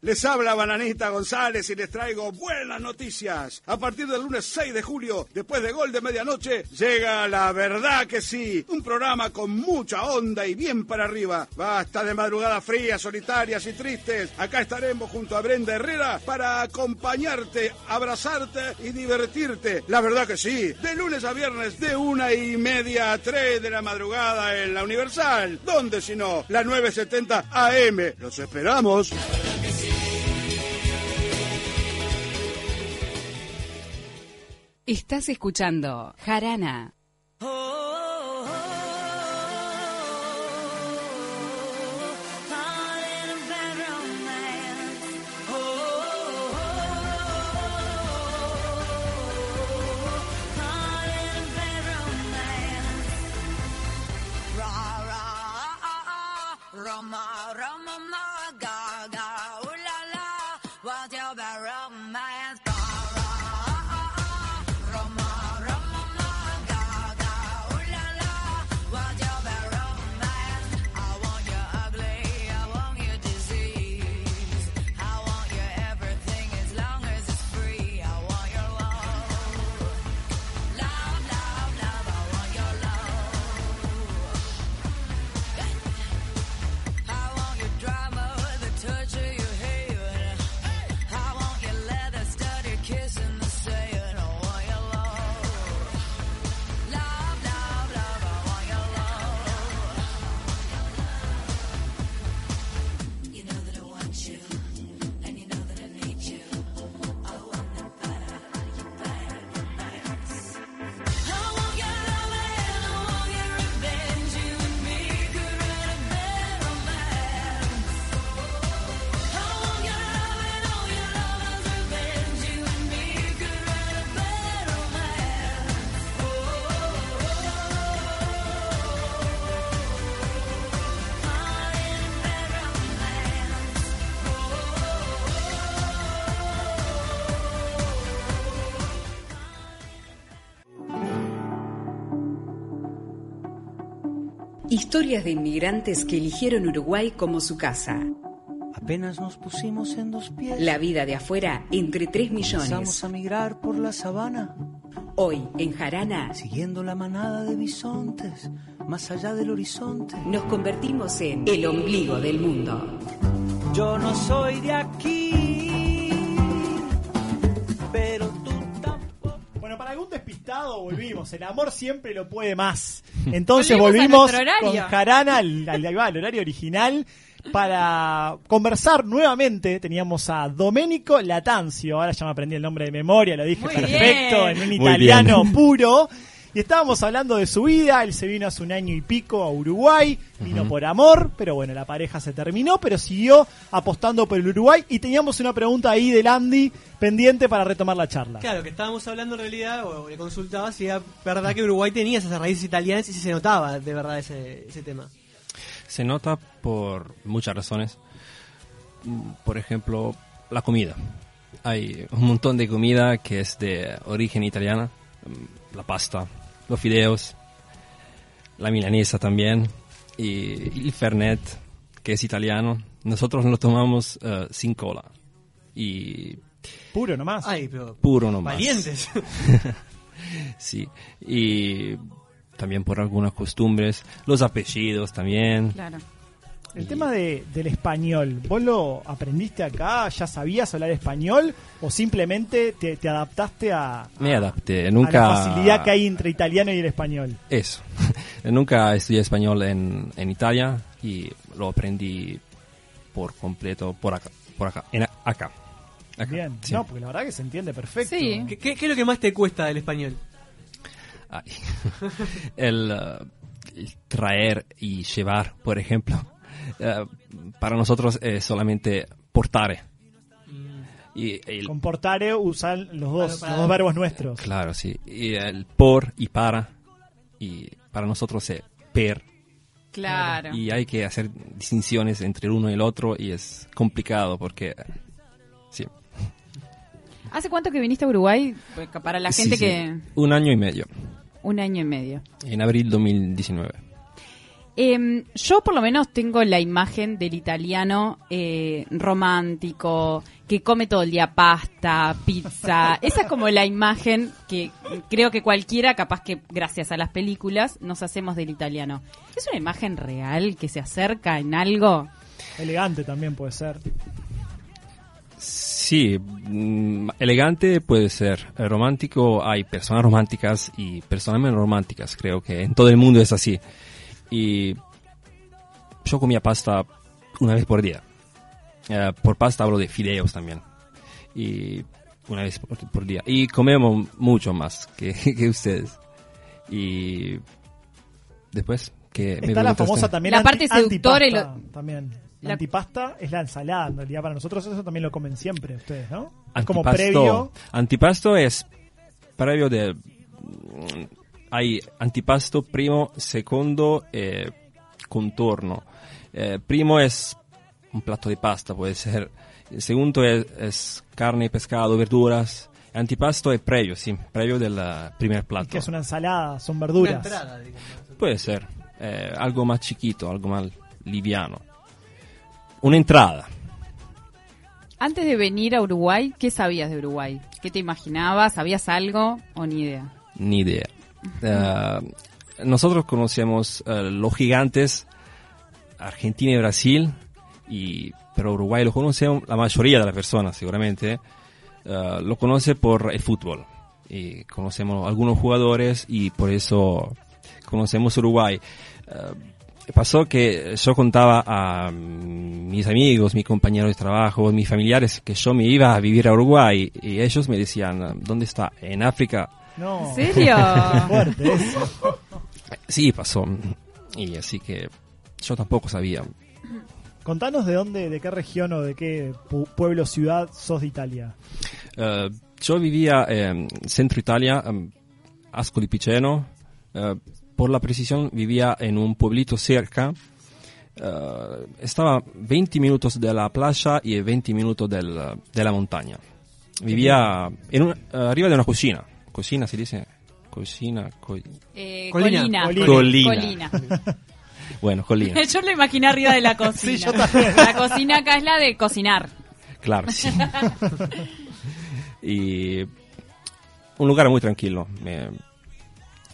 les habla Bananita González y les traigo buenas noticias. A partir del lunes 6 de julio, después de gol de medianoche, llega La Verdad que sí, un programa con mucha onda y bien para arriba. Basta de madrugadas frías, solitarias y tristes. Acá estaremos junto a Brenda Herrera para acompañarte, abrazarte y divertirte. La verdad que sí, de lunes a viernes de una y media a tres de la madrugada en la Universal. ¿Dónde si no? La 970 AM. Los esperamos. Estás escuchando Jarana. Roma, Historias de inmigrantes que eligieron Uruguay como su casa. Apenas nos pusimos en dos pies. La vida de afuera entre 3 Empezamos millones. a migrar por la sabana. Hoy, en Jarana, Siguiendo la manada de bisontes, más allá del horizonte. nos convertimos en el ombligo del mundo. Yo no soy de aquí, volvimos. El amor siempre lo puede más. Entonces Volvimos con Jarana al, horario original para conversar nuevamente. Teníamos a Domenico Latanzio. Ahora ya me aprendí el nombre de memoria, lo dije Muy perfecto, bien. en un italiano puro. Y estábamos hablando de su vida, él se vino hace un año y pico a Uruguay, vino por amor, pero bueno, la pareja se terminó, pero siguió apostando por el Uruguay y teníamos una pregunta ahí del Andy pendiente para retomar la charla. Claro, que estábamos hablando en realidad, o le consultaba si era verdad que Uruguay tenía esas raíces italianas y si se notaba de verdad ese, ese tema. Se nota por muchas razones. Por ejemplo, la comida. Hay un montón de comida que es de origen italiana. La pasta, los fideos, la milanesa también. Y el fernet, que es italiano. Nosotros lo tomamos eh, sin cola. Y Puro nomás. Ay, pero puro nomás. Valientes. sí, y también por algunas costumbres, los apellidos también. Claro. El tema de, del español, ¿vos lo aprendiste acá? ¿Ya sabías hablar español? ¿O simplemente te, te adaptaste a, Me adapté, a nunca... la facilidad que hay entre italiano y el español? Eso. nunca estudié español en, en Italia y lo aprendí por completo por acá. Por acá. En, acá. Acá, Bien, sí. no, porque la verdad que se entiende perfecto. ¿Qué, qué, qué es lo que más te cuesta del español? Ay. el, uh, el traer y llevar, por ejemplo. Uh, para nosotros es solamente portare. Y el, Comportare usan los dos, Para- para- los dos verbos nuestros. claro, sí. Y el por y para. Y para nosotros es per. Claro. Y hay que hacer distinciones entre el uno y el otro y es complicado porque... Sí. ¿Hace cuánto que viniste a Uruguay? Pues, Para la Sí, gente sí. que... Un año y medio. Un año y medio. En abril 2019. Em, yo por lo menos tengo la imagen del italiano eh, romántico, que come todo el día pasta, pizza. Esa es como la imagen que creo que cualquiera, capaz que gracias a las películas, nos hacemos del italiano. ¿Es una imagen real que se acerca en algo? Elegante también puede ser. Sí, mm, elegante puede ser. Eh, Romántico, hay personas románticas y personas menos románticas. Creo que en todo el mundo es así. Y yo comía pasta una vez por día. Eh, por pasta hablo de fideos también. Y una vez por, por día. Y comemos mucho más que, que ustedes. Y después que me Está la famosa también La anti- parte seductora y lo- también. La antipasta es la ensalada, en realidad para nosotros eso también lo comen siempre ustedes, ¿no? Es como Antipasto- previo. Antipasto es previo de... Hay antipasto primo, secondo e contorno. Eh, primo es un plato de pasta, puede ser. El segundo es, es carne, pescado, verduras. Antipasto es previo, sí, previo del eh, primer plato. Que es una ensalada, son verduras. Puede ser. eh, algo más chiquito, algo más liviano. Una entrada. Antes de venir a Uruguay, ¿qué sabías de Uruguay? ¿Qué te imaginabas? ¿Sabías algo o ni idea? Ni idea. Eh, nosotros conocemos eh, los gigantes, Argentina y Brasil, y, pero Uruguay lo conoce la mayoría de las personas seguramente. eh, lo conoce por el fútbol. Y conocemos algunos jugadores y por eso conocemos Uruguay. Pasó que yo contaba a mis amigos, mis compañeros de trabajo, mis familiares que yo me iba a vivir a Uruguay y ellos me decían, ¿dónde está? En África. No. ¿En serio? Fuerte eso. Sí, pasó. Y así que yo tampoco sabía. Contanos de dónde, de qué región o de qué pu- pueblo, ciudad sos de Italia. Eh, yo vivía en centro Italia, em, Ascoli Piceno. Eh, por la precisión, vivía en un pueblito cerca. Eh, estaba 20 minutos de la playa y 20 minutos del- de la montaña. Vivía en un- arriba de una cocina. Cocina se dice. Cocina. co- Eh, Colina. colina. Colina. Colina. bueno, colina. Yo lo imaginé arriba de la cocina. yo también. La cocina acá es la de cocinar. Claro, sí. y un lugar muy tranquilo.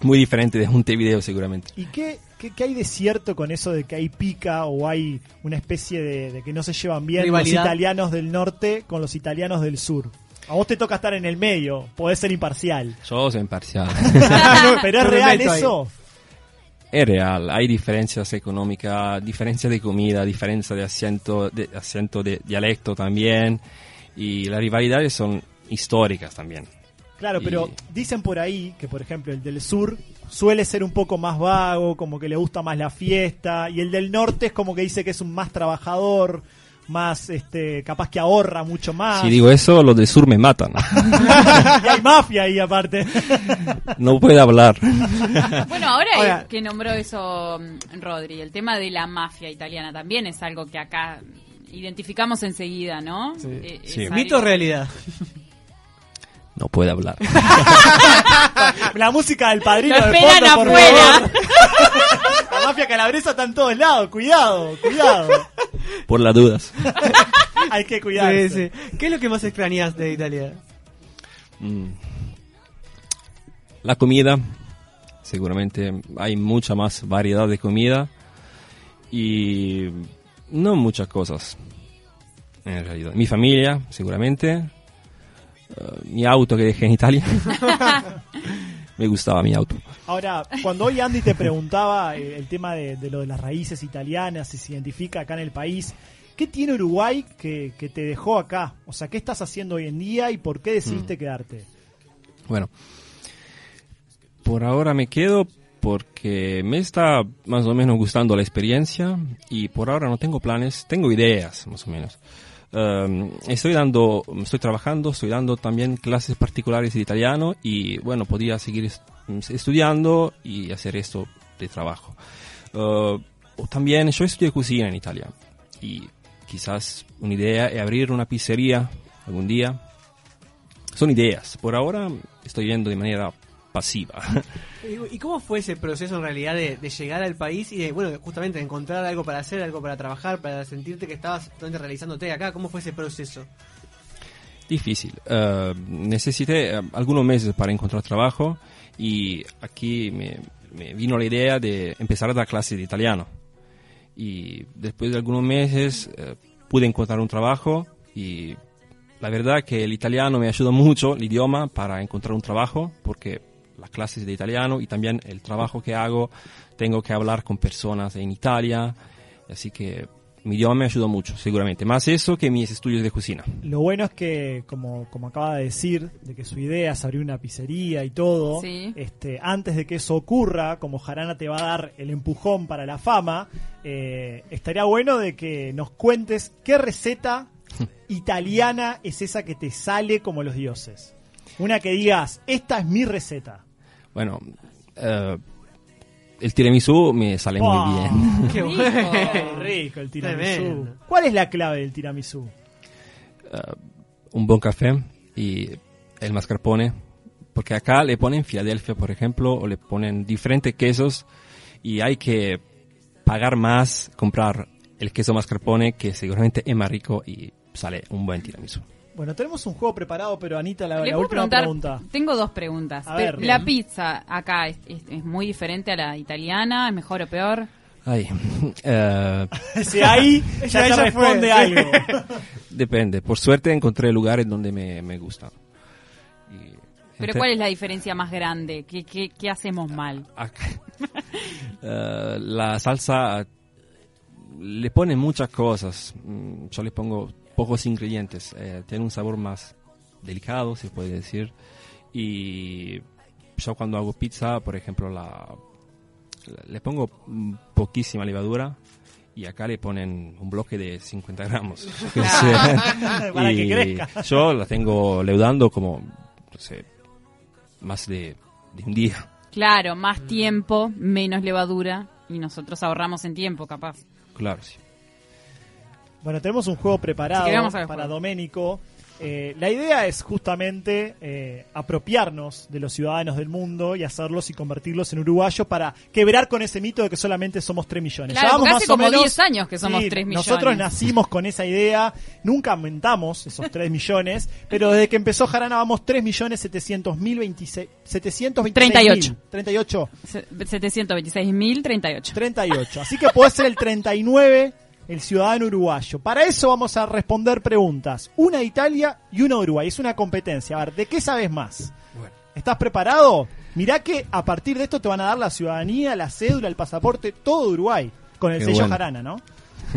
muy diferente de Montevideo seguramente. ¿Y qué, qué, qué hay de cierto con eso de que hay pica o hay una especie de, de que no se llevan bien Rivalidad. los italianos del norte con los italianos del sur? A vos te toca estar en el medio, podés ser imparcial. Yo soy imparcial. Pero es real eso. es real, hay diferencias económicas, diferencias de comida, diferencia de acento, de acento de dialecto también. Y las rivalidades son históricas también. Claro, Y- pero dicen por ahí que, por ejemplo, el del sur suele ser un poco más vago, como que le gusta más la fiesta, y el del norte es como que dice que es un más trabajador, más, este, capaz que ahorra mucho más. Si digo eso, los del sur me matan. y hay mafia ahí aparte. no puedo hablar. Bueno, ahora, Ahora- eh, que nombró eso mm, Rodri, el tema de la mafia italiana también es algo que acá identificamos enseguida, ¿no? Eh, es Sí. algo- ¿Mito o realidad? No puedo hablar. la música del padrino Lo de esperan por afuera. favor. mafia calabresa está en todos lados, cuidado, cuidado. Por las dudas. Hay que cuidarse. Sí, sí. ¿Qué es lo que más extrañas de Italia? Mm. La comida, seguramente hay mucha más variedad de comida y no muchas cosas en realidad. Mi familia, seguramente. Eh, mi auto que dejé en Italia. Me gustaba mi auto. Ahora, cuando hoy Andy te preguntaba eh, el tema de, de lo de las raíces italianas, si se identifica acá en el país, ¿qué tiene Uruguay que, que te dejó acá? O sea, ¿qué estás haciendo hoy en día y por qué Mm. decidiste quedarte? Bueno, por ahora me quedo porque me está más o menos gustando la experiencia y por ahora no tengo planes, tengo ideas más o menos. Um, estoy dando, estoy trabajando, estoy dando también clases particulares de italiano y bueno, podría seguir est- estudiando y hacer esto de trabajo. Uh, también yo estudié cocina en Italia y quizás una idea es abrir una pizzería algún día. Son ideas. Por ahora estoy yendo de manera pasiva. ¿Y cómo fue ese proceso en realidad de, de llegar al país y de, bueno, justamente encontrar algo para hacer, algo para trabajar, para sentirte que estabas totalmente realizándote acá? ¿Cómo fue ese proceso? Difícil. Eh, necesité eh, algunos meses para encontrar trabajo y aquí me, me vino la idea de empezar a dar clases de italiano. Y después de algunos meses eh, pude encontrar un trabajo y la verdad que el italiano me ayudó mucho, el idioma, para encontrar un trabajo, porque las clases de italiano y también el trabajo que hago, tengo que hablar con personas en Italia, así que mi idioma me ayudó mucho, seguramente. Más eso que mis estudios de cocina. Lo bueno es que, como, como acaba de decir, de que su idea es abrir una pizzería y todo, Sí. este, antes de que eso ocurra, como Jarana te va a dar el empujón para la fama, eh, estaría bueno de que nos cuentes qué receta italiana es esa que te sale como los dioses. Una que digas, esta es mi receta. Bueno, eh, el tiramisú me sale muy bien. ¡Qué bueno! Qué rico el tiramisú. ¿Cuál es la clave del tiramisú? Eh, un buen café y el mascarpone, porque acá le ponen Filadelfia, por ejemplo, o le ponen diferentes quesos y hay que pagar más, comprar el queso mascarpone, que seguramente es más rico y sale un buen tiramisú. Bueno, tenemos un juego preparado, pero Anita, la, Le la puedo última pregunta. tengo dos preguntas. A ver. la Bien. pizza acá es, es- es muy diferente a la italiana, es mejor o peor. Ay, eh, Si ahí ya ya responde algo. depende. Por suerte encontré lugares donde me, me gusta. Pero ¿cuál es la diferencia más grande? ¿Qué, qué, qué hacemos mal? Eh, la salsa le pone muchas cosas. Mm, Yo le pongo pocos ingredientes. Eh, tiene un sabor más delicado, se puede decir. Y yo cuando hago pizza, por ejemplo, la, le pongo mm, poquísima levadura. Y acá le ponen un bloque de 50 gramos. Claro. Para que Y crezca. Yo la tengo leudando como, no sé, más de, de un día. Claro, más tiempo, menos levadura y nosotros ahorramos en tiempo, capaz. Claro, sí. Bueno, tenemos un juego preparado al para juego. Doménico. Eh, la idea es justamente eh, apropiarnos de los ciudadanos del mundo y hacerlos y convertirlos en uruguayos para quebrar con ese mito de que solamente somos 3 millones. Claro, Llevamos más o como menos- 10 años que somos Sí, 3 millones. Nosotros nacimos con esa idea, nunca aumentamos esos 3 millones, pero desde que empezó Jarana vamos 3 millones 700 mil 26, 726 38. 38. Se- 726.038. 38. Así que puede ser el 39 el ciudadano uruguayo. Para eso vamos a responder preguntas. Una de Italia y una de Uruguay. Es una competencia. A ver, ¿de qué sabes más? ¿Estás preparado? Mirá que a partir de esto te van a dar la ciudadanía, la cédula, el pasaporte, todo de Uruguay. Con el Qué sello bueno. Jarana, ¿no?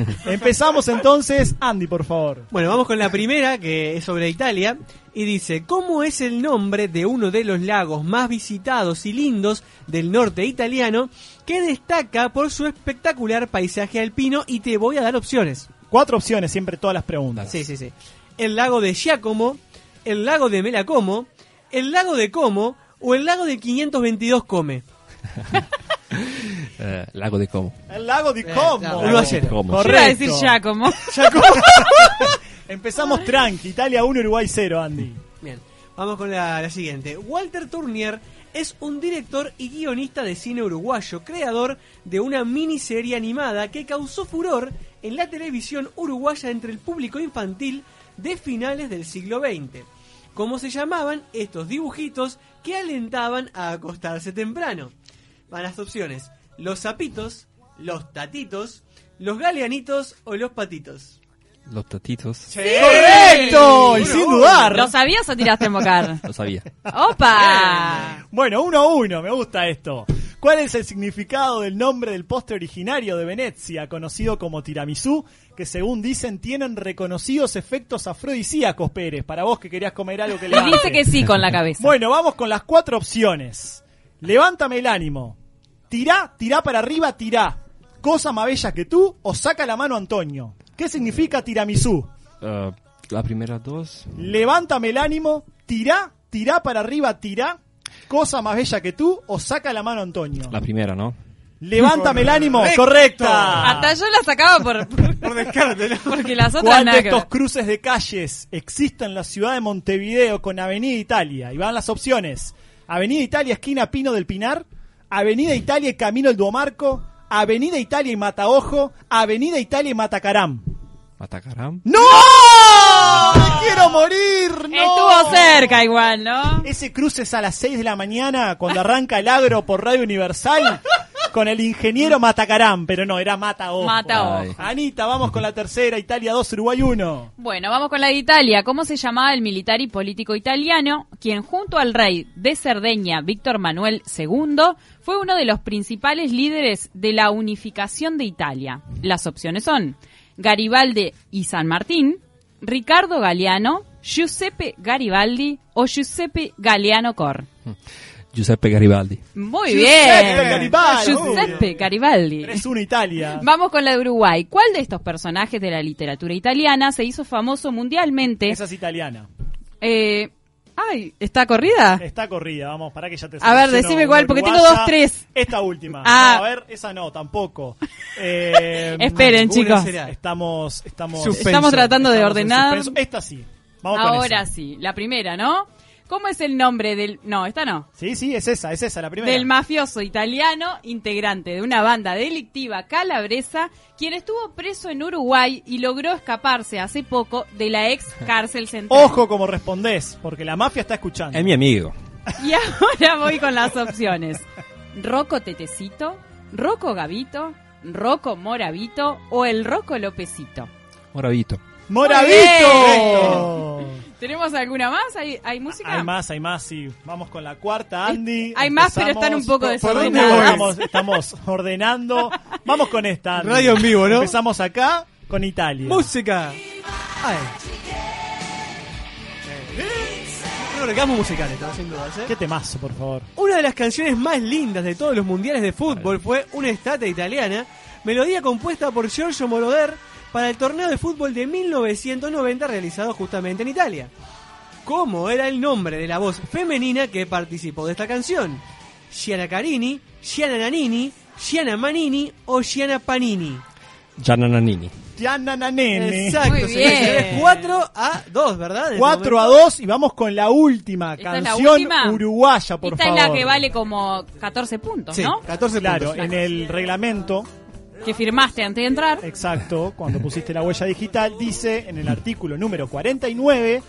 Empezamos entonces. Andy, por favor. Bueno, vamos con la primera, que es sobre Italia, y dice, ¿cómo es el nombre de uno de los lagos más visitados y lindos del norte italiano que destaca por su espectacular paisaje alpino? Y te voy a dar opciones. Cuatro opciones, siempre todas las preguntas. Sí, sí, sí. El lago de Giacomo, el lago de Melacomo, el lago de Como o el lago de 522 Come. Eh, lago de Como. El lago di Como. claro, uno a cero. Como. Yo iba a decir Giacomo. Giacomo. Empezamos tranqui. Italia 1, Uruguay 0, Andy. Bien, vamos con la, la siguiente. Walter Turnier es un director y guionista de cine uruguayo, creador de una miniserie animada que causó furor en la televisión uruguaya entre el público infantil de finales del siglo XX. ¿Cómo se llamaban estos dibujitos que alentaban a acostarse temprano? Van las opciones: los sapitos, los tatitos, los galeanitos o los patitos. Los tatitos. ¡Correcto! Y sin dudar. ¿Lo sabías o tiraste en bocar? Lo sabía. ¡Opa! Bueno, uno a uno, me gusta esto. ¿Cuál es el significado del nombre del postre originario de Venecia, conocido como tiramisú, que según dicen tienen reconocidos efectos afrodisíacos, Pérez? Para vos que querías comer algo que Y levante. dice que sí con la cabeza. Bueno, vamos con las cuatro opciones. Levántame el ánimo. Tirá, tirá para arriba, tirá. Cosa más bella que tú o saca la mano Antonio. ¿Qué significa tiramisú? Uh, la primera dos. Levántame el ánimo, tirá, tirá para arriba, tirá. Cosa más bella que tú o saca la mano Antonio. La primera, ¿no? Levántame el ánimo, Correcto. correcta. Hasta yo la sacaba por, por descarte, Porque las otras ¿Cuál de estos cruces de calles existe en la ciudad de Montevideo con Avenida Italia? Y van las opciones. Avenida Italia, esquina Pino del Pinar. Avenida Italia y Camino el Duomarco. Avenida Italia y Mataojo. Avenida Italia y Matacaram. Matacaram. ¡No! ¡Me quiero morir! ¡No! Estuvo cerca igual, ¿no? Ese cruce es a las 6 de la mañana cuando arranca el agro por Radio Universal con el ingeniero Matacaram, pero no, era Mataojo. Mataojo. Anita, vamos con la tercera, Italia 2, Uruguay 1. Bueno, vamos con la de Italia. ¿Cómo se llamaba el militar y político italiano quien junto al rey de Cerdeña, Víctor Manuel II, fue uno de los principales líderes de la unificación de Italia? Las opciones son Garibaldi y San Martín, Ricardo Galeano, Giuseppe Garibaldi o Giuseppe Galeano Cor. Giuseppe Garibaldi. Muy Giuseppe bien. Garibaldi. Giuseppe Garibaldi. 3-1 Italia. Vamos con la de Uruguay. ¿Cuál de estos personajes de la literatura italiana se hizo famoso mundialmente? Esa es italiana. Eh, ay, ¿está corrida? Está corrida, vamos, para que ya te A ver, decime una cuál, porque tengo dos, tres. Esta última. Ah. No, a ver, esa no, tampoco. Eh, Esperen, chicos. Estamos, estamos, Estamos tratando de estamos ordenar. Esta sí. Vamos Ahora sí, la primera, ¿no? ¿Cómo es el nombre del... No, esta no. Sí, sí, es esa, es esa, la primera. Del mafioso italiano, integrante de una banda delictiva calabresa, quien estuvo preso en Uruguay y logró escaparse hace poco de la ex cárcel central. Ojo como respondés, porque la mafia está escuchando. Es mi amigo. Y ahora voy con las opciones. Rocco Tetecito, Rocco Gavito, Rocco Moravito o el Rocco Lopecito. Moravito. ¡Moravito! ¿Tenemos alguna más? ¿Hay, hay música? Hay más, hay más, sí. Vamos con la cuarta, Andy. hay más, pero están un poco ¿Por- por dónde desordenadas. Estamos, estamos ordenando. Vamos con esta. Andy. Radio en vivo, ¿no? Empezamos acá con Italia. Música. Ay. Orgasmo musical, estaba sin dudas, ¿eh? Qué temazo, por favor. Una de las canciones más lindas de todos los mundiales de fútbol fue una estate italiana, melodía compuesta por Giorgio Moroder para el torneo de fútbol de 1990 realizado justamente en Italia. ¿Cómo era el nombre de la voz femenina que participó de esta canción? Gianna Carini, Gianna Nanini, Gianna Manini o Gianna Panini. Gianna Nannini. Gianna Nanene. Exacto, Muy señores, bien. señores, 4 a 2, ¿verdad? En este 4 a momento. 2 y vamos con la última ¿Esta es la canción última? uruguaya, por Esta favor. es la que vale como 14 puntos, Sí, ¿no? 14 Claro, en el reglamento, Que firmaste antes de entrar. exacto, cuando pusiste la huella digital, dice en el artículo número 49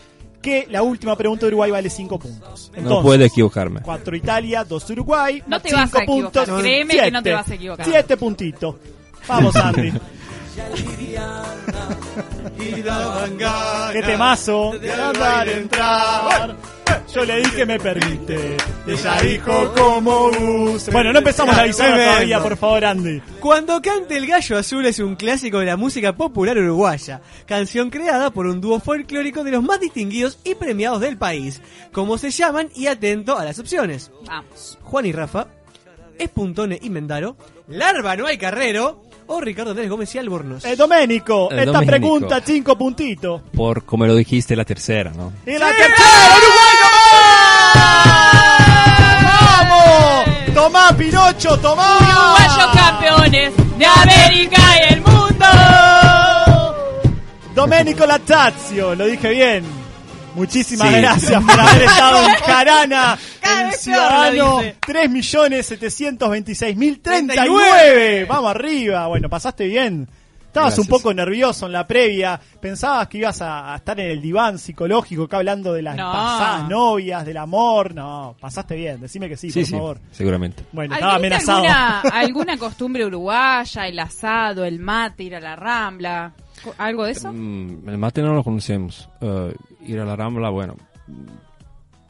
que la última pregunta de Uruguay vale 5 puntos. No puedo equivocarme. 4 Italia, 2 Uruguay, No te 5 vas a equivocar, puntos. créeme que no te vas a equivocar. 7 puntitos. Vamos, Andy. Qué temazo. De andar, entrar. Yo le dije me permite. Ella dijo como guste. Bueno, no empezamos la Tremendo. todavía, por favor, Andy. Cuando cante el gallo azul es un clásico de la música popular uruguaya, canción creada por un dúo folclórico de los más distinguidos y premiados del país. ¿Cómo se llaman? Y atento a las opciones. Vamos. Juan y Rafa, Espuntone y Mendaro, Larva no hay carrero o Ricardo Andrés Gómez y Albornoz. Eh, Doménico, Eh, esta Domenico. pregunta, 5 puntitos. Por como lo dijiste, la tercera, ¿no? Y la tercera, Uruguay. ¡Vamos! Tomá, Pinocho, tomá. Uruguayos campeones de América y el mundo. Domenico Latazio, lo dije bien. Muchísimas Sí. gracias por haber estado en peor lo ciudadano dice. 3.726.039. Vamos arriba. Bueno, pasaste bien. Estabas Gracias. un poco nervioso en la previa. Pensabas que ibas a, a estar en el diván psicológico acá hablando de las No. pasadas novias, del amor. No, pasaste bien. Decime que sí, Sí, por sí, favor. seguramente. Bueno, estaba ¿Alguna, amenazado. alguna, alguna costumbre uruguaya, el asado, el mate, ir a la rambla? ¿Algo de eso? Mm, el mate no lo conocemos. Eh, ir a la Rambla, bueno.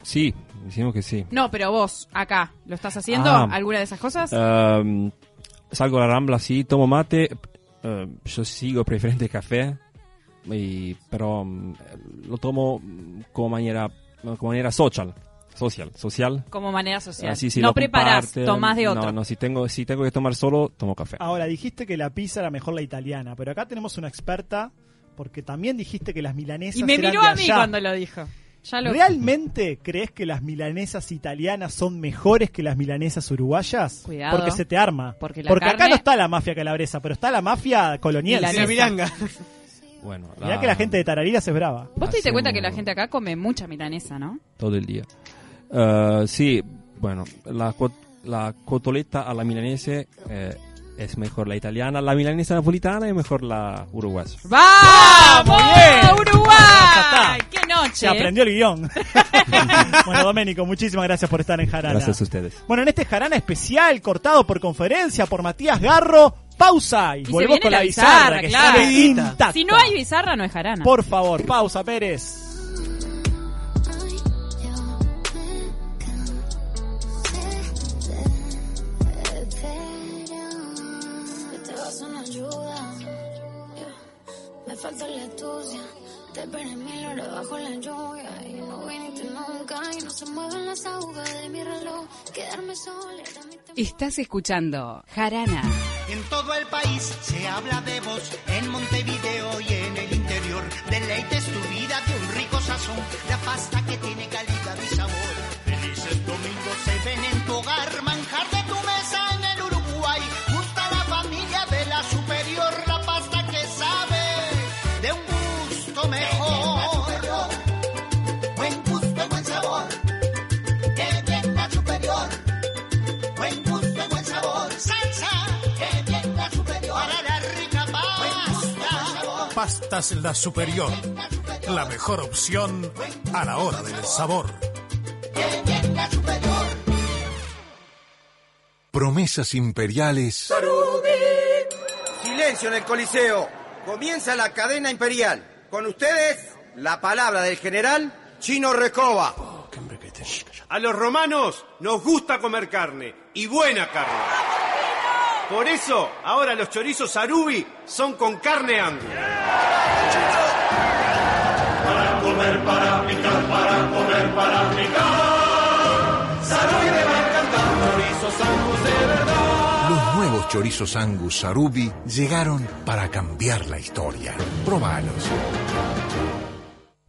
Sí, decimos que sí. No, pero vos, acá, ¿lo estás haciendo? Ah. ¿Alguna de esas cosas? Um, salgo a la Rambla, sí, tomo mate. Eh, yo sigo preferente café, y, pero lo tomo como manera, como manera social. Social, social. Como manera social. Así, si no preparás, comparten. tomás de otro. No, no, si tengo, si tengo que tomar solo, tomo café. Ahora, dijiste que la pizza era mejor la italiana, pero acá tenemos una experta porque también dijiste que las milanesas y me eran miró de a mí allá. cuando lo dijo. Ya lo... ¿Realmente crees que las milanesas italianas son mejores que las milanesas uruguayas? Cuidado. Porque se te arma. Porque la acá carne- no está la mafia calabresa, pero está la mafia colonial. La milanga. Bueno, Mirá que la gente de Tarariras es brava. Vos te diste cuenta que la gente acá come mucha milanesa, ¿no? todo el día. Eh, sí, bueno, la, co- la cotoleta a la milanese eh, es mejor la italiana, la milanesa napolitana es mejor la uruguaya. ¡Vamos! ¡Uruguay! Está. Se aprendió el guion. bueno, Doménico, muchísimas gracias por estar en Jarana. Gracias a ustedes. Bueno, en este Jarana especial, cortado por conferencia por Matías Garro, pausa y, Y volvemos con la bizarra, bizarra, que claro. sale intacta. Si no hay bizarra, no es jarana. Por favor, pausa, Pérez. que te vas una ayuda. Yeah. Me falta la astucia. Te esperé mil horas bajo la lluvia. Y no viniste nunca. Y no se mueven las agujas de mi reloj. Quedarme sola. Estás escuchando Jarana. En todo el país se habla de vos, en Montevideo y en el interior. Deleites tu vida de un rico sazón, la pasta que tiene calidad y sabor. Felices domingos se ven en tu hogar, manjar de La Superior. La mejor opción a la hora del sabor. Promesas imperiales Silencio en el Coliseo. Comienza la cadena imperial. Con ustedes, la palabra del general Chino Recoba. A los romanos nos gusta comer carne y buena carne. Por eso, ahora los chorizos Sarubi son con carne angus. Para comer, para picar, para comer, para picar. Sarubi va a encantar, chorizos angus de verdad. Los nuevos chorizos Angus Sarubi llegaron para cambiar la historia. Probalos.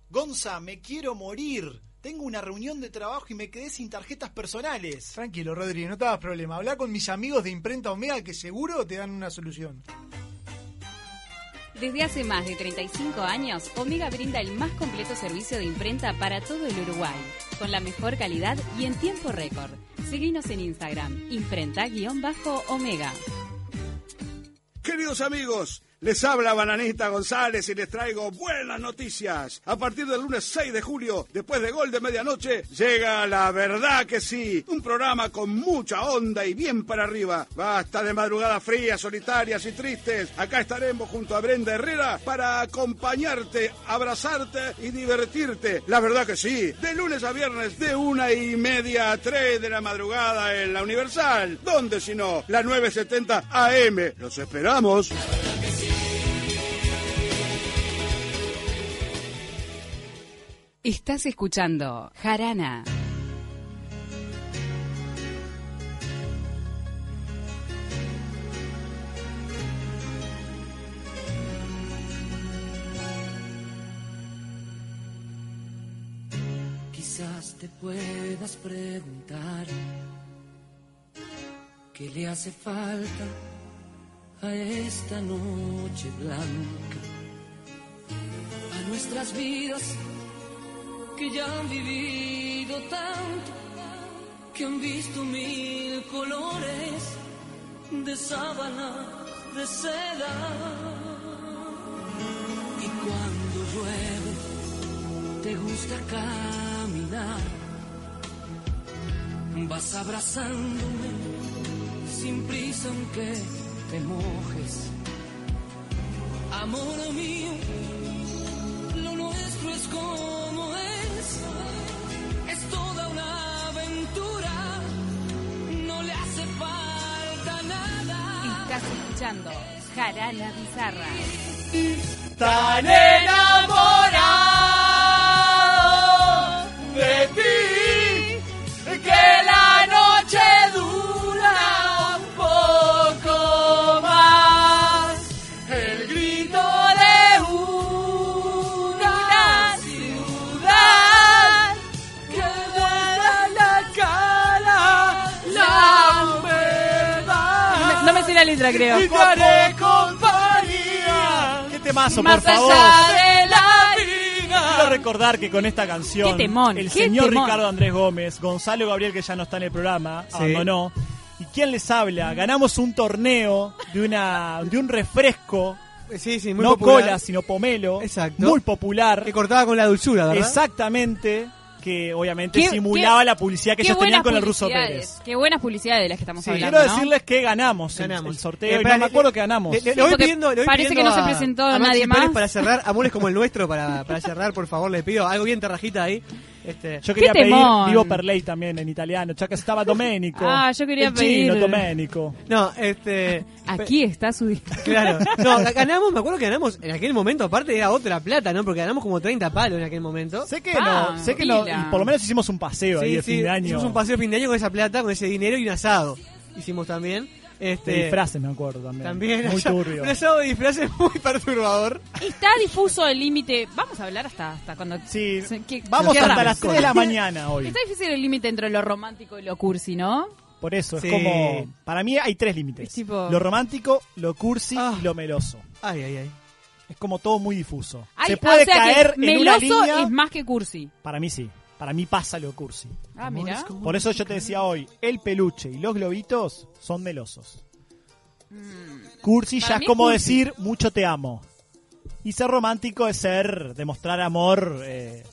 Gonza, me quiero morir. Tengo una reunión de trabajo y me quedé sin tarjetas personales. Tranquilo, Rodri, no te hagas problema. Habla con mis amigos de Imprenta Omega que seguro te dan una solución. Desde hace más de 35 años, Omega brinda el más completo servicio de imprenta para todo el Uruguay, con la mejor calidad y en tiempo récord. Seguinos en Instagram, imprenta-omega. Queridos amigos, les habla Bananita González y les traigo buenas noticias. A partir del lunes 6 de julio, después de gol de medianoche, llega La Verdad que sí, un programa con mucha onda y bien para arriba. Basta de madrugadas frías, solitarias y tristes. Acá estaremos junto a Brenda Herrera para acompañarte, abrazarte y divertirte. La verdad que sí, de lunes a viernes de una y media a tres de la madrugada en la Universal. ¿Dónde si no? La 970 AM. Los esperamos. Estás escuchando Jarana. Quizás te puedas preguntar qué le hace falta a esta noche blanca, a nuestras vidas que ya han vivido tanto, que han visto mil colores de sábana, de seda. Y cuando llueve, te gusta caminar, vas abrazándome sin prisa aunque te mojes. Amor mío, lo nuestro es como escuchando Jarana Bizarra. Tan enamorado letra, creo. Y te haré compañía. ¿Qué temazo, Más por favor? allá de la Quiero recordar que con esta canción, Qué temón, el qué señor temón. Ricardo Andrés Gómez, Gonzalo Gabriel, que ya no está en el programa, Sí. abandonó. ¿Y quién les habla? Ganamos un torneo de una de un refresco, Sí, sí, muy no popular. cola, sino pomelo, Exacto. muy popular. Que cortaba con la dulzura, ¿verdad? Exactamente, que obviamente Qué- simulaba qué- la publicidad que ellos tenían con el ruso Pérez. Qué buenas publicidades de las que estamos Sí, hablando. quiero ¿no? decirles que ganamos, el- Ganamos. el, sorteo Eh, no me le- acuerdo que ganamos. Le, le- Sí, voy pidiendo, le voy parece pidiendo que no se presentó a Maxi nadie Pérez más. para cerrar, amores como el nuestro, para, para cerrar, por favor, le pido algo bien terrajita ahí. Este, Yo quería pedir. Vivo per lei también en italiano, ya que estaba Domenico. Ah, yo quería el chino, pedir- Domenico. No, este. Aquí está su Claro. No, ga- ganamos, me acuerdo que ganamos en aquel momento, aparte era otra plata, ¿no? Porque ganamos como 30 palos en aquel momento. Sé que no, sé que no, y por lo menos hicimos un paseo ahí de fin de año. Hicimos un paseo de fin de año con esa plata, con ese dinero y un asado. Hicimos también. Este, De disfraces, me acuerdo también. También. Muy turbio. Un asado de disfraces muy perturbador. Está difuso el límite. Vamos a hablar hasta, hasta cuando. Sí, que- Vamos hasta las 3 de la mañana hoy. Está difícil el límite entre lo romántico y lo cursi, ¿no? Por eso, es como. Para mí hay tres límites: tipo- lo romántico, lo cursi y lo meloso. Ay, ay, ay. Es como todo muy difuso. Se puede o sea que caer en una meloso línea. es más que cursi. Para mí sí. Para mí pasa lo cursi. Ah, mira. Por eso yo te decía hoy: el peluche y los globitos son melosos. Cursi Mm. Para ya es es como cursi. decir mucho te amo. Y ser romántico es ser, demostrar amor eh,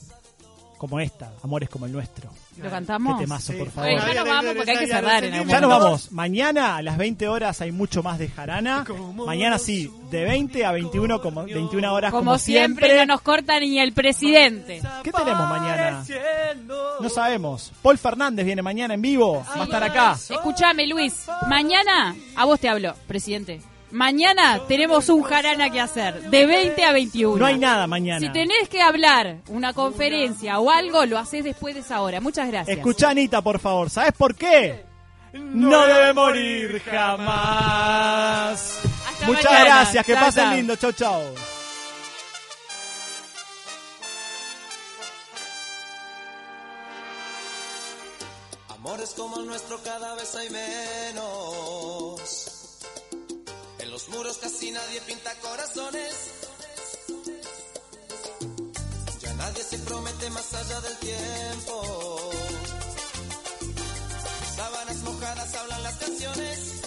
como esta, amores como el nuestro. ¿Lo cantamos? Qué temazo, por favor. ya nos vamos porque hay que cerrar en algún Ya nos vamos. Mañana a las 20 horas hay mucho más de Jarana. Mañana sí, de 20 a 21, como, 21 horas como, Como siempre, no nos corta ni el presidente. ¿Qué tenemos mañana? No sabemos. Paul Fernández viene mañana en vivo. Va a estar acá. Escúchame, Luis. Mañana, a vos te hablo, presidente. Mañana tenemos un jarana que hacer, de 20 a 21. No hay nada mañana. Si tenés que hablar, una conferencia o algo, lo haces después de esa hora. Muchas gracias. Escucha, Anita, por favor. ¿Sabes por qué? No debe morir jamás. Muchas mañana. gracias. Que Chao, pasen chao. lindo. Chau, chau. Amores como el nuestro cada vez hay menos. Nadie pinta corazones. Ya nadie se promete más allá del tiempo. Sábanas mojadas hablan las canciones.